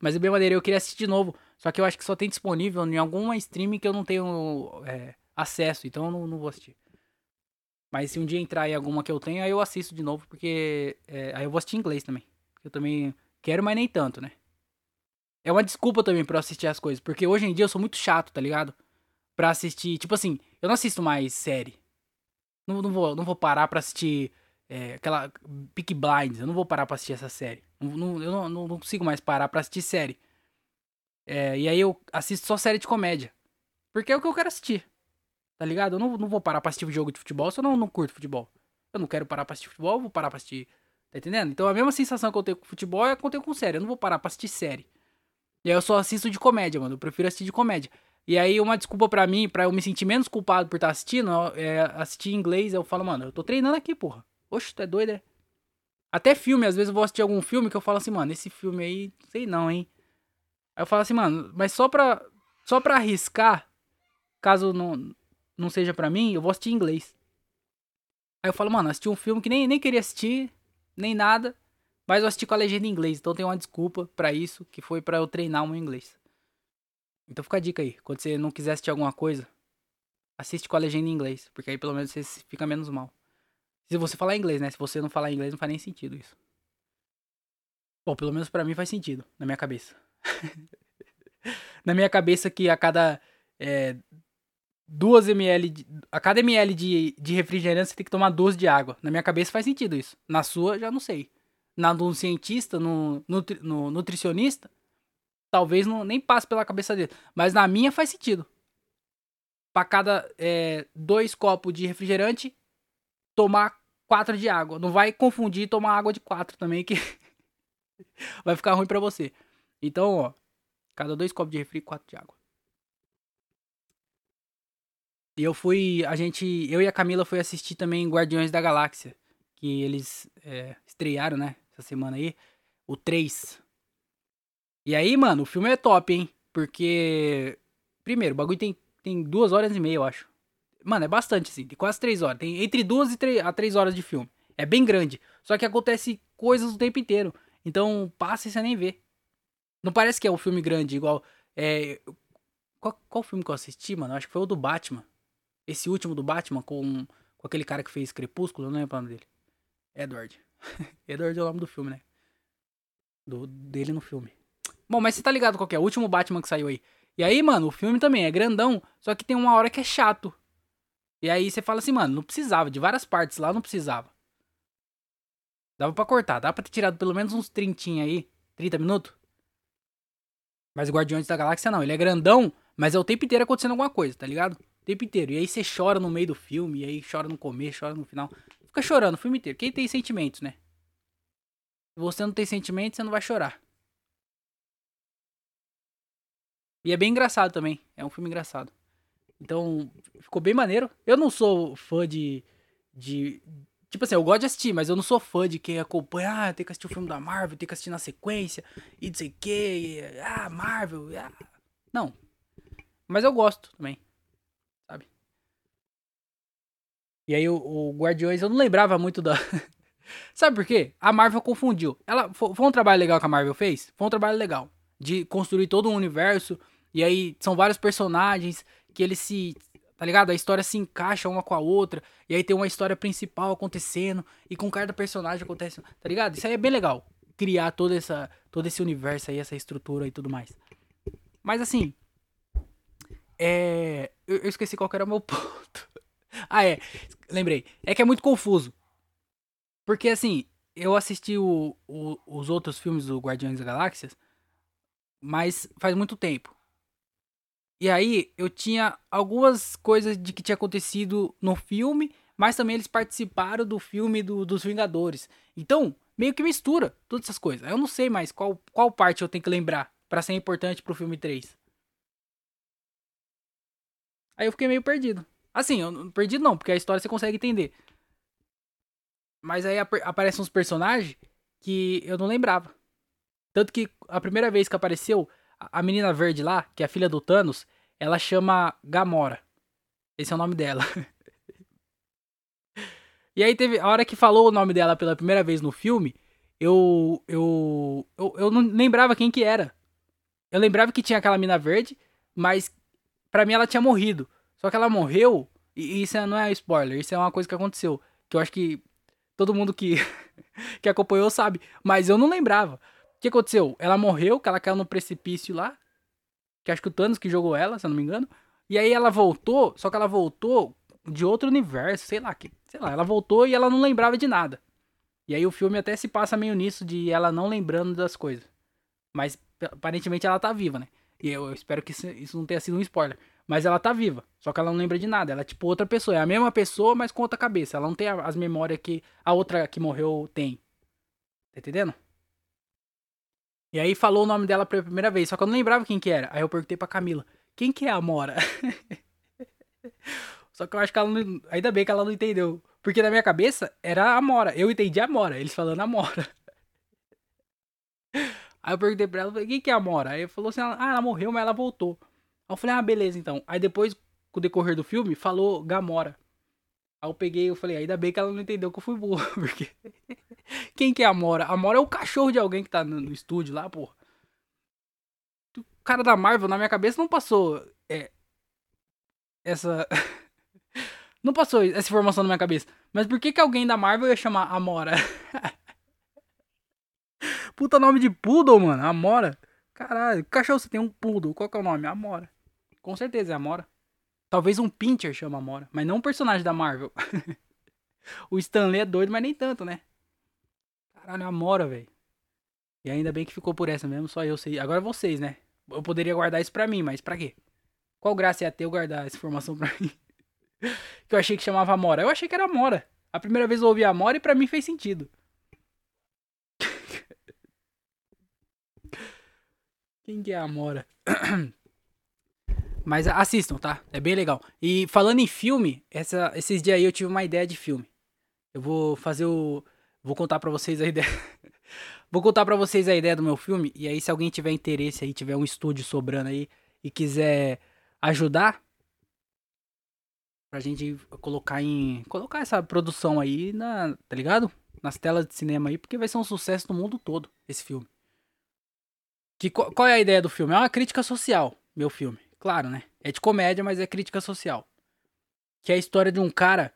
S1: Mas é bem maneiro, eu queria assistir de novo. Só que eu acho que só tem disponível em alguma streaming que eu não tenho é, acesso, então eu não, não, vou assistir. Mas se um dia entrar em alguma que eu tenho, aí eu assisto de novo, porque é, aí eu vou assistir em inglês também. Eu também quero, mas nem tanto, né? É uma desculpa também pra eu assistir as coisas. Porque hoje em dia eu sou muito chato, tá ligado? Pra assistir. Tipo assim, eu não assisto mais série. Não, não, vou, não vou parar pra assistir é, aquela. Peak Blinds. Eu não vou parar pra assistir essa série. Não, eu não, não, consigo mais parar pra assistir série. É, e aí eu assisto só série de comédia. Porque é o que eu quero assistir. Tá ligado? Eu não, não vou parar pra assistir jogo de futebol se eu não, não curto futebol. Eu não quero parar pra assistir futebol, eu vou parar pra assistir. Tá entendendo? Então a mesma sensação que eu tenho com futebol é que eu tenho com série. Eu não vou parar pra assistir série. E aí eu só assisto de comédia, mano. Eu prefiro assistir de comédia. E aí, uma desculpa para mim, para eu me sentir menos culpado por estar tá assistindo, é assistir em inglês. Eu falo, mano, eu tô treinando aqui, porra. Oxe, tu é doido, é? Até filme, às vezes eu vou assistir algum filme que eu falo assim, mano, esse filme aí, sei não, hein? Aí eu falo assim, mano, mas só pra, só pra arriscar, caso não, não seja pra mim, eu vou assistir em inglês. Aí eu falo, mano, assisti um filme que nem, nem queria assistir, nem nada. Mas eu assisti com a legenda em inglês, então tem uma desculpa para isso, que foi para eu treinar o meu inglês. Então fica a dica aí, quando você não quiser assistir alguma coisa, assiste com a legenda em inglês, porque aí pelo menos você fica menos mal. Se você falar inglês, né? Se você não falar inglês, não faz nem sentido isso. Bom, pelo menos para mim faz sentido, na minha cabeça. <laughs> na minha cabeça que a cada é, 2 ml, de, a cada ml de, de refrigerante você tem que tomar 12 de água. Na minha cabeça faz sentido isso. Na sua, já não sei na do cientista, no, no nutricionista, talvez não, nem passe pela cabeça dele. Mas na minha faz sentido. Para cada é, dois copos de refrigerante, tomar 4 de água. Não vai confundir tomar água de 4 também, que <laughs> vai ficar ruim pra você. Então, ó, cada dois copos de refri, 4 de água. E eu fui, a gente, eu e a Camila foi assistir também Guardiões da Galáxia, que eles é, estrearam, né, essa semana aí, o 3. E aí, mano, o filme é top, hein? Porque, primeiro, o bagulho tem, tem duas horas e meia, eu acho. Mano, é bastante, assim, tem quase três horas. Tem entre duas e três, a três horas de filme. É bem grande. Só que acontece coisas o tempo inteiro. Então, passa e você nem vê. Não parece que é um filme grande, igual. É, qual, qual filme que eu assisti, mano? Acho que foi o do Batman. Esse último do Batman com, com aquele cara que fez Crepúsculo, eu não lembro o nome dele. Edward. <laughs> Edward é o nome do filme, né? Do, dele no filme. Bom, mas você tá ligado qual que é? O último Batman que saiu aí. E aí, mano, o filme também é grandão, só que tem uma hora que é chato. E aí você fala assim, mano, não precisava, de várias partes lá não precisava. Dava pra cortar, dava pra ter tirado pelo menos uns 30 aí, 30 minutos. Mas o Guardiões da Galáxia não, ele é grandão, mas é o tempo inteiro acontecendo alguma coisa, tá ligado? O tempo inteiro. E aí você chora no meio do filme, e aí chora no começo, chora no final. Fica chorando o filme inteiro. Quem tem sentimentos, né? Se você não tem sentimentos, você não vai chorar. E é bem engraçado também. É um filme engraçado. Então, ficou bem maneiro. Eu não sou fã de. de tipo assim, eu gosto de assistir, mas eu não sou fã de quem acompanha. Ah, tem que assistir o filme da Marvel, tem que assistir na sequência, e não sei o que. Ah, Marvel. Ah. Não. Mas eu gosto também. Sabe? E aí o, o Guardiões, eu não lembrava muito da. <laughs> Sabe por quê? A Marvel confundiu. Ela foi, foi um trabalho legal que a Marvel fez? Foi um trabalho legal. De construir todo um universo. E aí são vários personagens que eles se. Tá ligado? A história se encaixa uma com a outra. E aí tem uma história principal acontecendo. E com cada personagem acontece. Tá ligado? Isso aí é bem legal. Criar toda essa, todo esse universo aí, essa estrutura e tudo mais. Mas assim. É. Eu, eu esqueci qual era o meu <laughs> ponto. <laughs> ah, é. Lembrei. É que é muito confuso. Porque assim, eu assisti o, o, os outros filmes do Guardiões da Galáxia, mas faz muito tempo. E aí eu tinha algumas coisas de que tinha acontecido no filme, mas também eles participaram do filme do, dos Vingadores. Então, meio que mistura todas essas coisas. Eu não sei mais qual, qual parte eu tenho que lembrar para ser importante pro filme 3. Aí eu fiquei meio perdido. Assim, eu, perdido não, porque a história você consegue entender. Mas aí ap aparecem uns personagens que eu não lembrava. Tanto que a primeira vez que apareceu, a menina verde lá, que é a filha do Thanos, ela chama Gamora. Esse é o nome dela. <laughs> e aí teve a hora que falou o nome dela pela primeira vez no filme, eu eu eu, eu não lembrava quem que era. Eu lembrava que tinha aquela mina verde, mas para mim ela tinha morrido. Só que ela morreu, e isso não é spoiler, isso é uma coisa que aconteceu, que eu acho que todo mundo que <laughs> que acompanhou sabe, mas eu não lembrava. O que aconteceu? Ela morreu, que ela caiu no precipício lá. Que acho que o Thanos que jogou ela, se eu não me engano. E aí ela voltou, só que ela voltou de outro universo, sei lá, que, sei lá, ela voltou e ela não lembrava de nada. E aí o filme até se passa meio nisso de ela não lembrando das coisas. Mas aparentemente ela tá viva, né? E eu, eu espero que isso não tenha sido um spoiler. Mas ela tá viva, só que ela não lembra de nada. Ela é tipo outra pessoa, é a mesma pessoa, mas com outra cabeça. Ela não tem as memórias que a outra que morreu tem. Tá entendendo? E aí falou o nome dela pela primeira vez, só que eu não lembrava quem que era. Aí eu perguntei pra Camila, quem que é a Amora? <laughs> só que eu acho que ela não... Ainda bem que ela não entendeu. Porque na minha cabeça era a Amora. Eu entendi a Amora, eles falando Amora. <laughs> Aí eu perguntei pra ela, quem que é a Amora? Aí falou assim, ah, ela morreu, mas ela voltou. Eu falei, ah, beleza então. Aí depois, com o decorrer do filme, falou Gamora. Aí eu peguei eu falei, ainda bem que ela não entendeu que eu fui burro, <laughs> porque. Quem que é a Mora? A Mora é o cachorro de alguém que tá no, no estúdio lá, pô. O cara da Marvel, na minha cabeça, não passou. É, essa. <laughs> não passou essa informação na minha cabeça. Mas por que, que alguém da Marvel ia chamar Amora? <laughs> Puta nome de poodle, mano. Amora. Caralho, cachorro você tem um poodle. Qual que é o nome? Amora. Com certeza é Amora. Talvez um Pincher chama Amora, mas não um personagem da Marvel. <laughs> o Stanley é doido, mas nem tanto, né? Caralho, Amora, velho. E ainda bem que ficou por essa mesmo, só eu sei. Agora vocês, né? Eu poderia guardar isso pra mim, mas pra quê? Qual graça ia ter eu guardar essa informação pra <laughs> mim? que eu achei que chamava Amora. Eu achei que era Amora. A primeira vez eu ouvi Amora e pra mim fez sentido. <laughs> Quem que é a Amora? <clears throat> Mas assistam, tá? É bem legal. E falando em filme, essa, esses dias aí eu tive uma ideia de filme. Eu vou fazer o. Vou contar pra vocês a ideia. <laughs> vou contar pra vocês a ideia do meu filme. E aí, se alguém tiver interesse aí, tiver um estúdio sobrando aí e quiser ajudar, pra gente colocar em. Colocar essa produção aí na. Tá ligado? Nas telas de cinema aí, porque vai ser um sucesso no mundo todo esse filme. Que, qual é a ideia do filme? É uma crítica social, meu filme. Claro, né? É de comédia, mas é crítica social. Que é a história de um cara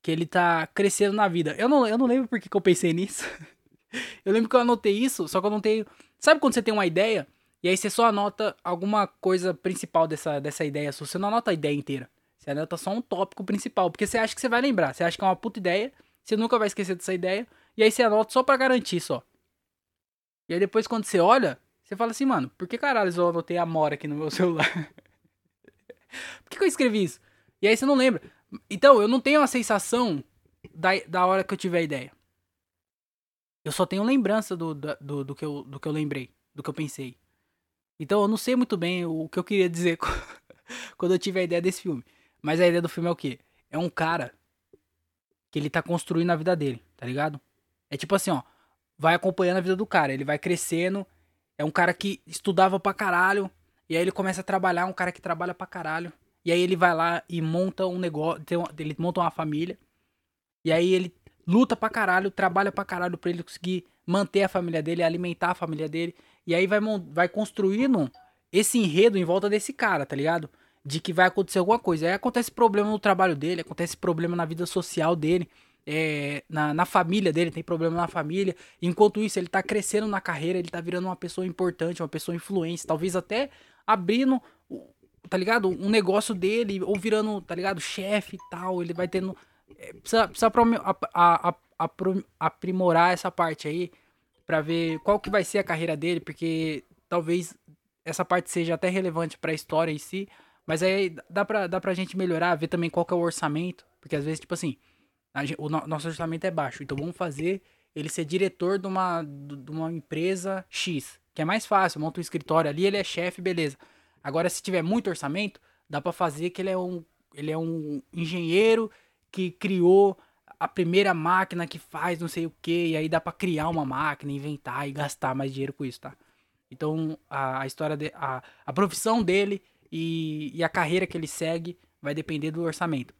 S1: que ele tá crescendo na vida. Eu não, eu não lembro por que, eu pensei nisso. <laughs> eu lembro que eu anotei isso, só que eu não tenho. Sabe quando você tem uma ideia e aí você só anota alguma coisa principal dessa, dessa ideia? Você não anota a ideia inteira. Você anota só um tópico principal, porque você acha que você vai lembrar. Você acha que é uma puta ideia, você nunca vai esquecer dessa ideia, e aí você anota só para garantir só. E aí depois quando você olha, você fala assim, mano, por que caralho eu anotei Amora aqui no meu <laughs> celular? <laughs> por que, que eu escrevi isso? E aí você não lembra. Então, eu não tenho a sensação da, da hora que eu tive a ideia. Eu só tenho lembrança do, do, do, que eu, do que eu lembrei, do que eu pensei. Então eu não sei muito bem o que eu queria dizer <laughs> quando eu tive a ideia desse filme. Mas a ideia do filme é o quê? É um cara que ele tá construindo a vida dele, tá ligado? É tipo assim, ó. Vai acompanhando a vida do cara. Ele vai crescendo, é um cara que estudava pra caralho. E aí ele começa a trabalhar, um cara que trabalha pra caralho. E aí ele vai lá e monta um negócio. Ele monta uma família. E aí ele luta pra caralho, trabalha pra caralho pra ele conseguir manter a família dele, alimentar a família dele. E aí vai, vai construindo esse enredo em volta desse cara, tá ligado? De que vai acontecer alguma coisa. Aí acontece problema no trabalho dele, acontece problema na vida social dele é, na, na família dele, tem problema na família. Enquanto isso, ele tá crescendo na carreira, ele tá virando uma pessoa importante, uma pessoa influente, talvez até abrindo, tá ligado? Um negócio dele, ou virando, tá ligado? Chefe e tal. Ele vai tendo. É, precisa, precisa a, a, a, aprimorar essa parte aí para ver qual que vai ser a carreira dele, porque talvez essa parte seja até relevante para a história em si, mas aí dá pra, dá pra gente melhorar, ver também qual que é o orçamento, porque às vezes, tipo assim, o nosso orçamento é baixo, então vamos fazer ele ser diretor de uma, de uma empresa X, que é mais fácil, monta um escritório ali, ele é chefe, beleza. Agora, se tiver muito orçamento, dá para fazer que ele é um, ele é um engenheiro que criou a primeira máquina que faz não sei o que, e aí dá para criar uma máquina, inventar e gastar mais dinheiro com isso, tá? Então, a, a história, de, a, a profissão dele e, e a carreira que ele segue vai depender do orçamento.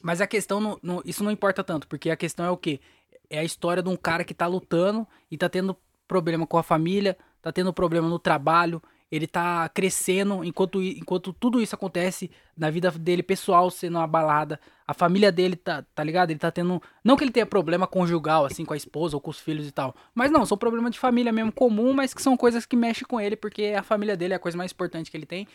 S1: Mas a questão, isso não importa tanto, porque a questão é o quê? É a história de um cara que tá lutando e tá tendo problema com a família, tá tendo problema no trabalho, ele tá crescendo enquanto, enquanto tudo isso acontece na vida dele pessoal sendo abalada, a família dele tá, tá ligado? Ele tá tendo. Não que ele tenha problema conjugal, assim, com a esposa ou com os filhos e tal. Mas não, são problemas de família mesmo comum, mas que são coisas que mexem com ele, porque a família dele é a coisa mais importante que ele tem.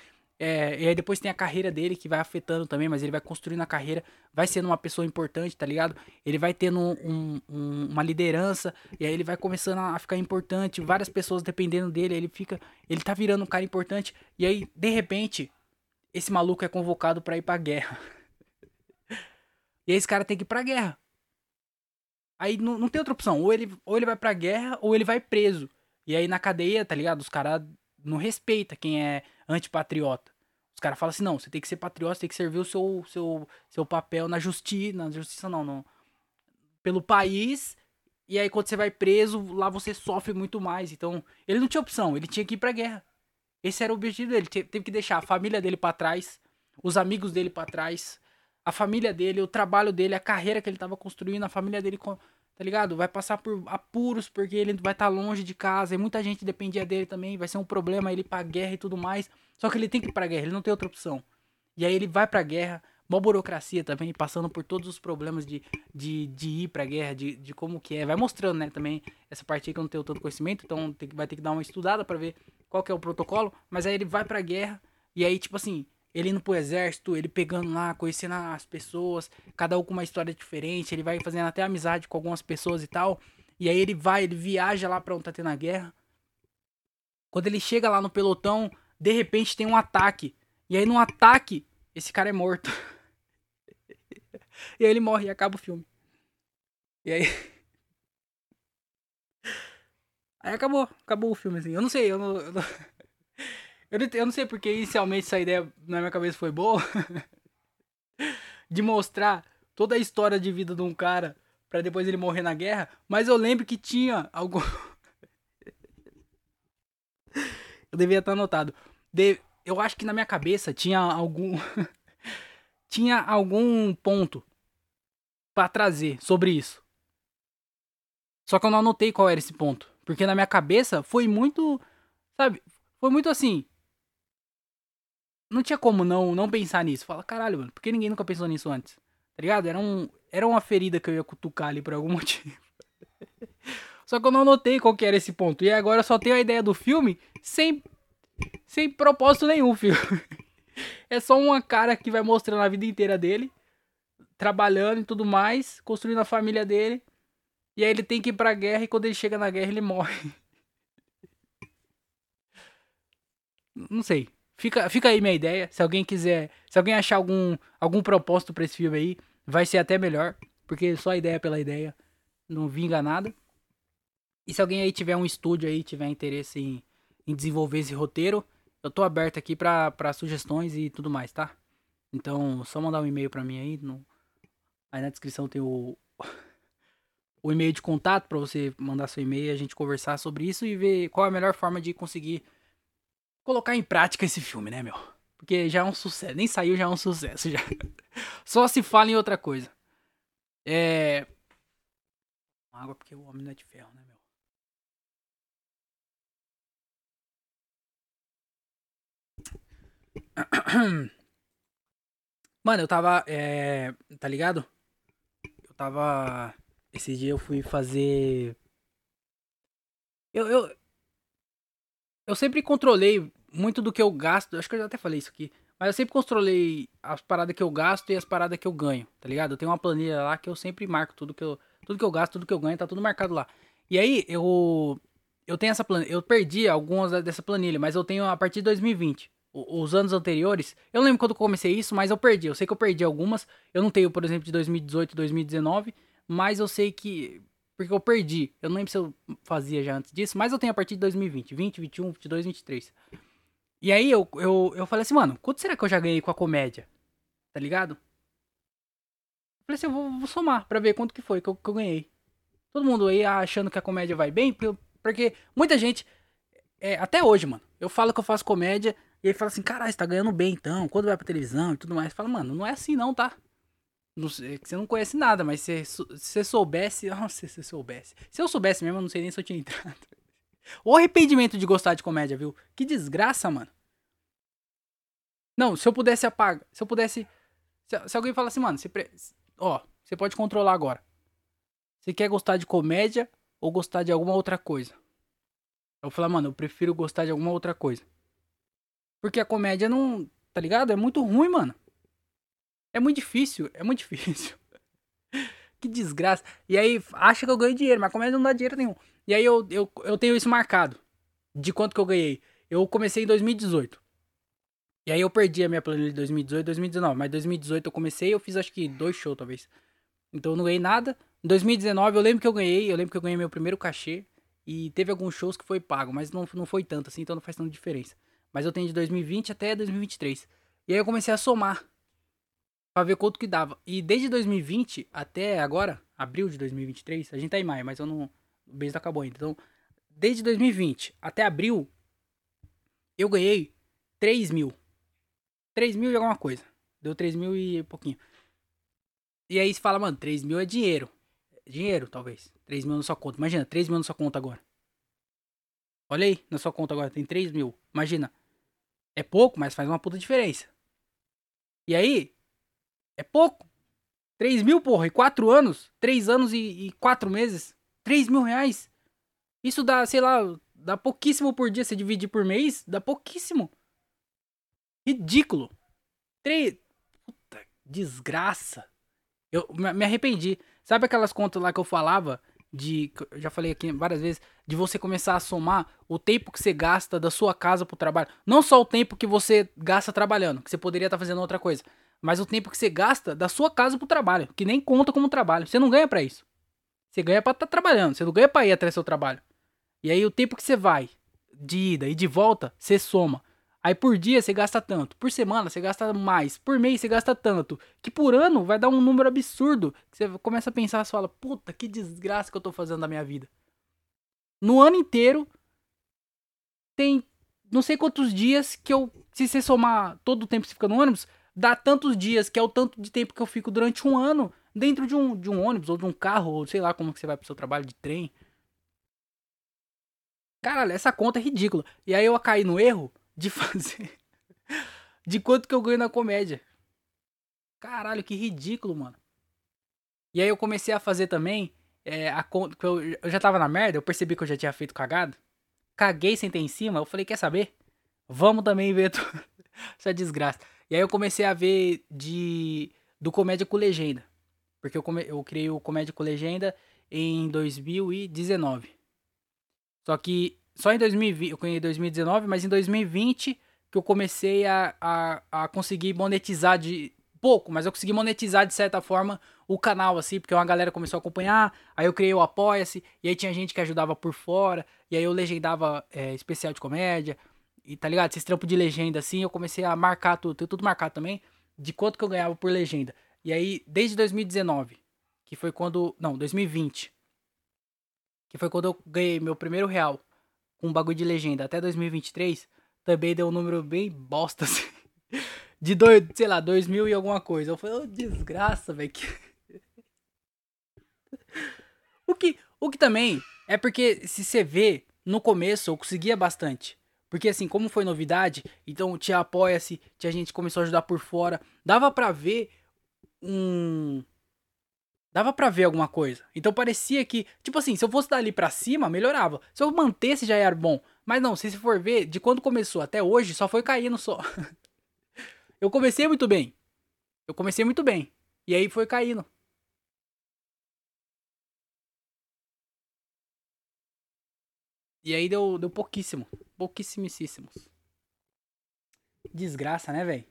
S1: É, e aí depois tem a carreira dele que vai afetando também, mas ele vai construindo a carreira, vai sendo uma pessoa importante, tá ligado? Ele vai tendo um, um, uma liderança, e aí ele vai começando a ficar importante, várias pessoas dependendo dele, ele fica. Ele tá virando um cara importante, e aí, de repente, esse maluco é convocado para ir pra guerra. <laughs> e aí esse cara tem que ir pra guerra. Aí não, não tem outra opção, ou ele, ou ele vai pra guerra, ou ele vai preso. E aí na cadeia, tá ligado? Os caras não respeita quem é antipatriota. Caras falam assim, não, você tem que ser patriota, você tem que servir o seu, seu, seu papel na justiça, na justiça não, não, pelo país, e aí quando você vai preso, lá você sofre muito mais. Então, ele não tinha opção, ele tinha que ir pra guerra. Esse era o objetivo dele, teve que deixar a família dele para trás, os amigos dele para trás, a família dele, o trabalho dele, a carreira que ele tava construindo, a família dele tá ligado? Vai passar por apuros porque ele vai estar tá longe de casa e muita gente dependia dele também, vai ser um problema ele ir pra guerra e tudo mais. Só que ele tem que ir pra guerra, ele não tem outra opção. E aí ele vai pra guerra, uma burocracia também, passando por todos os problemas de, de, de ir pra guerra, de, de como que é. Vai mostrando, né, também essa parte aí que eu não tenho tanto conhecimento, então tem, vai ter que dar uma estudada para ver qual que é o protocolo. Mas aí ele vai pra guerra e aí, tipo assim, ele indo pro exército, ele pegando lá, conhecendo as pessoas, cada um com uma história diferente, ele vai fazendo até amizade com algumas pessoas e tal. E aí ele vai, ele viaja lá pra onde tá tendo a guerra. Quando ele chega lá no pelotão, de repente tem um ataque. E aí no ataque, esse cara é morto. <laughs> e aí ele morre e acaba o filme. E aí. <laughs> Aí acabou, acabou o filme, assim. Eu não sei, eu não. Eu não, eu não, eu não sei porque inicialmente essa ideia na minha cabeça foi boa. <laughs> de mostrar toda a história de vida de um cara para depois ele morrer na guerra. Mas eu lembro que tinha algum. <laughs> eu devia estar anotado. De... Eu acho que na minha cabeça tinha algum. <laughs> tinha algum ponto para trazer sobre isso. Só que eu não anotei qual era esse ponto. Porque na minha cabeça foi muito. Sabe? Foi muito assim. Não tinha como não não pensar nisso. Fala, caralho, mano, por que ninguém nunca pensou nisso antes? Tá ligado? Era, um, era uma ferida que eu ia cutucar ali por algum <laughs> motivo. só que eu não anotei qual que era esse ponto. E agora eu só tenho a ideia do filme sem, sem propósito nenhum, <laughs> filho. É só uma cara que vai mostrando a vida inteira dele, trabalhando e tudo mais, construindo a família dele. E aí ele tem que ir pra guerra e quando ele chega na guerra ele morre. <laughs> Não sei. Fica, fica aí minha ideia. Se alguém quiser, se alguém achar algum, algum propósito para esse filme aí, vai ser até melhor, porque só ideia pela ideia não vinga nada. E se alguém aí tiver um estúdio aí, tiver interesse em, em desenvolver esse roteiro, eu tô aberto aqui para sugestões e tudo mais, tá? Então, só mandar um e-mail para mim aí, no, aí na descrição tem o <laughs> o e-mail de contato para você mandar seu e-mail, a gente conversar sobre isso e ver qual é a melhor forma de conseguir colocar em prática esse filme, né, meu? Porque já é um sucesso, nem saiu já é um sucesso já. <laughs> Só se fala em outra coisa. É água porque o homem não é de ferro, né, meu? <clears throat> Mano, eu tava. É, tá ligado? Eu tava esse dia eu fui fazer. Eu, eu, eu sempre controlei muito do que eu gasto. Acho que eu já até falei isso aqui. Mas eu sempre controlei as paradas que eu gasto e as paradas que eu ganho, tá ligado? Eu tenho uma planilha lá que eu sempre marco tudo que eu, tudo que eu gasto, tudo que eu ganho, tá tudo marcado lá. E aí eu eu tenho essa planilha, eu perdi algumas dessa planilha, mas eu tenho a partir de 2020. Os anos anteriores, eu lembro quando eu comecei isso, mas eu perdi. Eu sei que eu perdi algumas. Eu não tenho, por exemplo, de 2018, 2019 mas eu sei que. Porque eu perdi. Eu não lembro se eu fazia já antes disso, mas eu tenho a partir de 2020, 20, 21, 22, 23. E aí eu, eu, eu falei assim, mano, quanto será que eu já ganhei com a comédia? Tá ligado? Eu falei assim, eu vou, vou somar pra ver quanto que foi que eu, que eu ganhei. Todo mundo aí achando que a comédia vai bem, porque muita gente. É, até hoje, mano. Eu falo que eu faço comédia e ele fala assim, caralho, você tá ganhando bem então, quando vai pra televisão e tudo mais. Fala, mano, não é assim não, tá? Não sei, você não conhece nada, mas se você soubesse. <laughs> Nossa, se você soubesse. Se eu soubesse mesmo, eu não sei nem se eu tinha entrado. <laughs> O arrependimento de gostar de comédia, viu? Que desgraça, mano. Não, se eu pudesse apagar. Se eu pudesse. Se, se alguém falasse, mano, você. Pre... Ó, você pode controlar agora. Você quer gostar de comédia ou gostar de alguma outra coisa? Eu vou falar, mano, eu prefiro gostar de alguma outra coisa. Porque a comédia não. Tá ligado? É muito ruim, mano. É muito difícil, é muito <laughs> difícil. que desgraça. E aí, acha que eu ganho dinheiro, mas comédia não dá dinheiro nenhum. E aí eu, eu, eu tenho isso marcado. De quanto que eu ganhei. Eu comecei em 2018. E aí eu perdi a minha planilha de 2018 2019. Mas 2018 eu comecei eu fiz acho que dois shows, talvez. Então eu não ganhei nada. Em 2019 eu lembro que eu ganhei. Eu lembro que eu ganhei meu primeiro cachê. E teve alguns shows que foi pago, mas não, não foi tanto assim, então não faz tanta diferença. Mas eu tenho de 2020 até 2023. E aí eu comecei a somar Pra ver quanto que dava. E desde 2020 até agora, abril de 2023, a gente tá em maio, mas eu não. O mês não acabou ainda. Então, desde 2020 até abril, eu ganhei 3 mil. 3 mil e alguma coisa. Deu 3 mil e pouquinho. E aí você fala, mano, 3 mil é dinheiro. Dinheiro, talvez. 3 mil na sua conta. Imagina, 3 mil na sua conta agora. Olha aí, na sua conta agora, tem 3 mil. Imagina. É pouco, mas faz uma puta diferença. E aí, é pouco. 3 mil, porra, e 4 anos? 3 anos e, e 4 meses? 3 mil reais? Isso dá, sei lá, dá pouquíssimo por dia. Se dividir por mês, dá pouquíssimo. Ridículo. 3. Puta, desgraça. Eu me arrependi. Sabe aquelas contas lá que eu falava? De. Eu já falei aqui várias vezes. De você começar a somar o tempo que você gasta da sua casa pro trabalho. Não só o tempo que você gasta trabalhando, que você poderia estar tá fazendo outra coisa mas o tempo que você gasta da sua casa pro trabalho, que nem conta como trabalho. Você não ganha para isso. Você ganha pra estar tá trabalhando, você não ganha pra ir atrás do seu trabalho. E aí o tempo que você vai de ida e de volta, você soma. Aí por dia você gasta tanto, por semana você gasta mais, por mês você gasta tanto, que por ano vai dar um número absurdo. Que você começa a pensar, você fala, puta, que desgraça que eu tô fazendo da minha vida. No ano inteiro tem não sei quantos dias que eu, se você somar todo o tempo que você fica no ônibus, dá tantos dias, que é o tanto de tempo que eu fico durante um ano dentro de um, de um ônibus ou de um carro, ou sei lá como que você vai pro seu trabalho de trem. Caralho, essa conta é ridícula. E aí eu caí no erro de <laughs> fazer. de quanto que eu ganho na comédia. Caralho, que ridículo, mano. E aí eu comecei a fazer também. É, a conta. Eu, eu já tava na merda, eu percebi que eu já tinha feito cagado. Caguei, sentei em cima. Eu falei, quer saber? Vamos também ver <laughs> essa desgraça. E aí eu comecei a ver de do comédia com legenda. Porque eu, come, eu criei o comédia com legenda em 2019. Só que só em 2020, eu conheci 2019, mas em 2020 que eu comecei a, a, a conseguir monetizar de pouco, mas eu consegui monetizar de certa forma o canal, assim, porque uma galera começou a acompanhar, aí eu criei o Apoia-se, e aí tinha gente que ajudava por fora, e aí eu legendava é, especial de comédia, e tá ligado? Esses trampos de legenda, assim, eu comecei a marcar tudo, tenho tudo marcado também, de quanto que eu ganhava por legenda. E aí, desde 2019, que foi quando, não, 2020, que foi quando eu ganhei meu primeiro real com um bagulho de legenda até 2023, também deu um número bem bosta, <laughs> assim. De dois, sei lá, dois mil e alguma coisa. Eu falei, oh, desgraça, velho. <laughs> o, que, o que também é porque, se você vê, no começo eu conseguia bastante. Porque assim, como foi novidade, então tinha apoia-se, tinha gente começou a ajudar por fora. Dava pra ver um dava para ver alguma coisa. Então parecia que, tipo assim, se eu fosse dali para cima, melhorava. Se eu mantesse já era bom. Mas não, se você for ver, de quando começou até hoje, só foi caindo só. <laughs> eu comecei muito bem. Eu comecei muito bem. E aí foi caindo. E aí deu, deu pouquíssimo. Pouquissimíssimos. Desgraça, né, velho?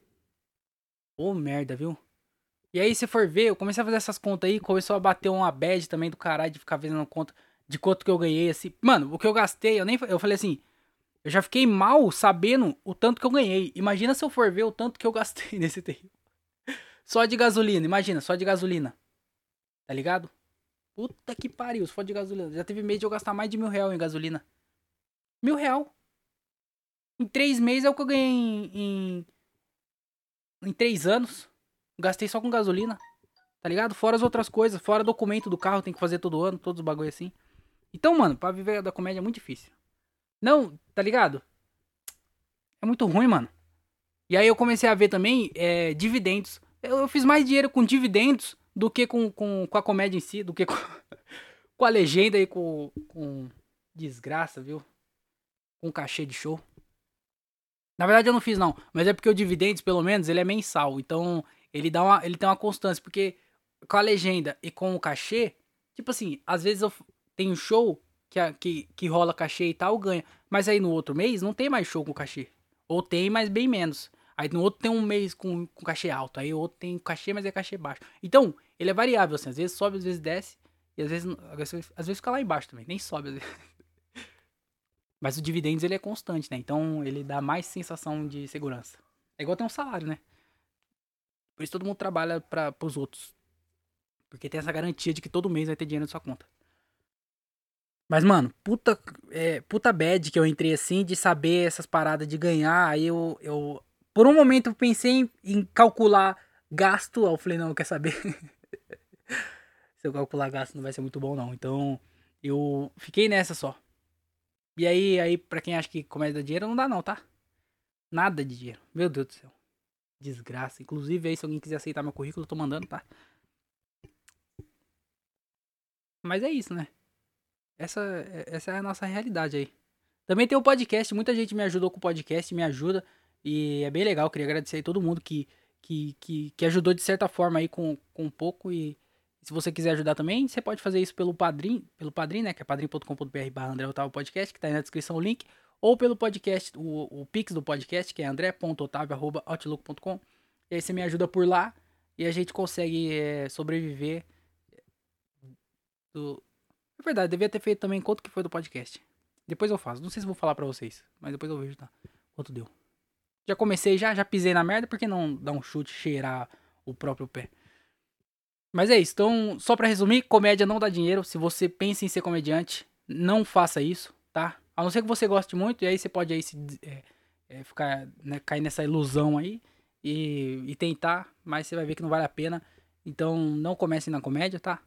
S1: Ô merda, viu? E aí, se for ver, eu comecei a fazer essas contas aí, começou a bater uma bad também do caralho de ficar fazendo conta de quanto que eu ganhei, assim. Mano, o que eu gastei, eu nem. Eu falei assim. Eu já fiquei mal sabendo o tanto que eu ganhei. Imagina se eu for ver o tanto que eu gastei <laughs> nesse terreno. Só de gasolina, imagina, só de gasolina. Tá ligado? Puta que pariu, for de gasolina. Já teve mês de eu gastar mais de mil real em gasolina. Mil real. Em três meses é o que eu ganhei em. Em, em três anos. Gastei só com gasolina. Tá ligado? Fora as outras coisas. Fora documento do carro, tem que fazer todo ano, todos os bagulho assim. Então, mano, pra viver da comédia é muito difícil. Não, tá ligado? É muito ruim, mano. E aí eu comecei a ver também é, dividendos. Eu, eu, fiz mais dinheiro com dividendos do que com, com, com a comédia em si, do que com, <laughs> com a legenda e com, com desgraça, viu? Com cachê de show. Na verdade eu não fiz não, mas é porque o dividendos, pelo menos, ele é mensal. Então ele dá uma, ele tem uma constância, porque com a legenda e com o cachê, tipo assim, às vezes eu tenho show que, que, que rola cachê e tal, ganha. Mas aí no outro mês não tem mais show com cachê. Ou tem, mas bem menos. Aí no outro tem um mês com, com cachê alto. Aí o outro tem cachê, mas é cachê baixo. Então, ele é variável, assim. Às vezes sobe, às vezes desce. E às vezes, às vezes, às vezes fica lá embaixo também. Nem sobe, às vezes. Mas o dividendos ele é constante, né? Então ele dá mais sensação de segurança. É igual ter um salário, né? Por isso todo mundo trabalha para os outros. Porque tem essa garantia de que todo mês vai ter dinheiro na sua conta. Mas, mano, puta, é, puta bad que eu entrei assim de saber essas paradas de ganhar. Aí eu, eu por um momento pensei em, em calcular gasto. Aí eu falei, não, quer saber? <laughs> Se eu calcular gasto não vai ser muito bom, não. Então, eu fiquei nessa só. E aí, aí pra quem acha que comédia dá dinheiro, não dá não, tá? Nada de dinheiro. Meu Deus do céu. Desgraça. Inclusive, aí, se alguém quiser aceitar meu currículo, eu tô mandando, tá? Mas é isso, né? Essa, essa é a nossa realidade aí. Também tem o podcast. Muita gente me ajudou com o podcast, me ajuda. E é bem legal. Queria agradecer a todo mundo que, que, que, que ajudou de certa forma aí com, com um pouco. E se você quiser ajudar também, você pode fazer isso pelo Padrim, pelo Padrim, né? Que é padrim.com.br barra André Otávio Podcast, que tá aí na descrição o link ou pelo podcast, o, o pix do podcast, que é andré.otavio.outlook.com. E aí você me ajuda por lá e a gente consegue é, sobreviver do, É verdade, devia ter feito também quanto que foi do podcast. Depois eu faço. Não sei se vou falar pra vocês, mas depois eu vejo, tá? Quanto deu. Já comecei já, já pisei na merda, por que não dar um chute, cheirar o próprio pé? Mas é isso. Então, só pra resumir, comédia não dá dinheiro. Se você pensa em ser comediante, não faça isso, tá? A não ser que você goste muito, e aí você pode aí se, é, é, ficar, né, cair nessa ilusão aí e, e tentar, mas você vai ver que não vale a pena. Então, não comece na comédia, tá?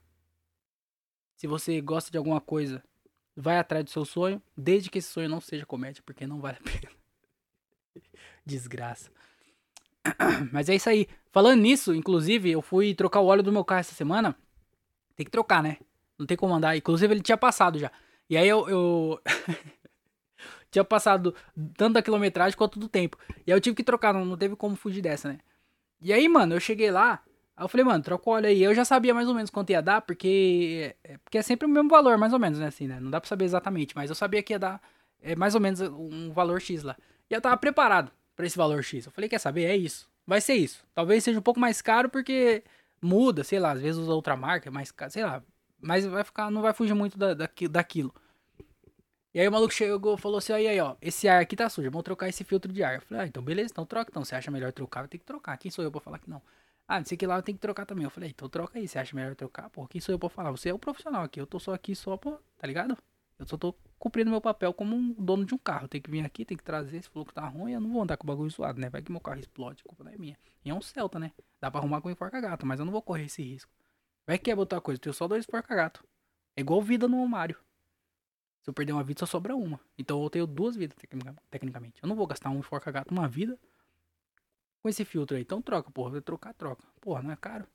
S1: Se você gosta de alguma coisa, vai atrás do seu sonho, desde que esse sonho não seja comédia, porque não vale a pena. <laughs> Desgraça. <clears throat> Mas é isso aí. Falando nisso, inclusive, eu fui trocar o óleo do meu carro essa semana. Tem que trocar, né? Não tem como andar. Inclusive, ele tinha passado já. E aí eu. eu... <laughs> tinha passado tanto da quilometragem quanto do tempo. E aí eu tive que trocar, não, não teve como fugir dessa, né? E aí, mano, eu cheguei lá. Aí eu falei, mano, troca o óleo aí. Eu já sabia mais ou menos quanto ia dar, porque. É, porque é sempre o mesmo valor, mais ou menos, né? Assim, né? Não dá pra saber exatamente, mas eu sabia que ia dar é, mais ou menos um valor X lá. E eu tava preparado para esse valor X. Eu falei, quer saber? É isso. Vai ser isso. Talvez seja um pouco mais caro porque muda, sei lá, às vezes usa outra marca, é mais caro, sei lá. Mas vai ficar, não vai fugir muito da, daquilo. E aí o maluco chegou falou assim, aí, aí, ó, esse ar aqui tá sujo, vamos trocar esse filtro de ar. Eu falei, ah, então beleza, então troca. Então, você acha melhor trocar, vai ter que trocar. Quem sou eu pra falar que não? Ah, não sei que lá eu tenho que trocar também. Eu falei, então troca aí, você acha melhor trocar? Pô, quem sou eu pra falar? Você é o profissional aqui, eu tô só aqui só pra, tá ligado? Eu só tô cumprindo meu papel como um dono de um carro. Tem que vir aqui, tem que trazer. Se falou que tá ruim, eu não vou andar com o bagulho zoado, né? Vai que meu carro explode, a culpa não é minha. E é um Celta, né? Dá pra arrumar com enforca gato, mas eu não vou correr esse risco. Vai que é botar coisa, eu tenho só dois enforca gato. É igual vida no Mario. Se eu perder uma vida, só sobra uma. Então eu tenho duas vidas, tecnicamente. Eu não vou gastar um enforca gato, uma vida, com esse filtro aí. Então troca, porra. Vai trocar, troca. Porra, não é caro?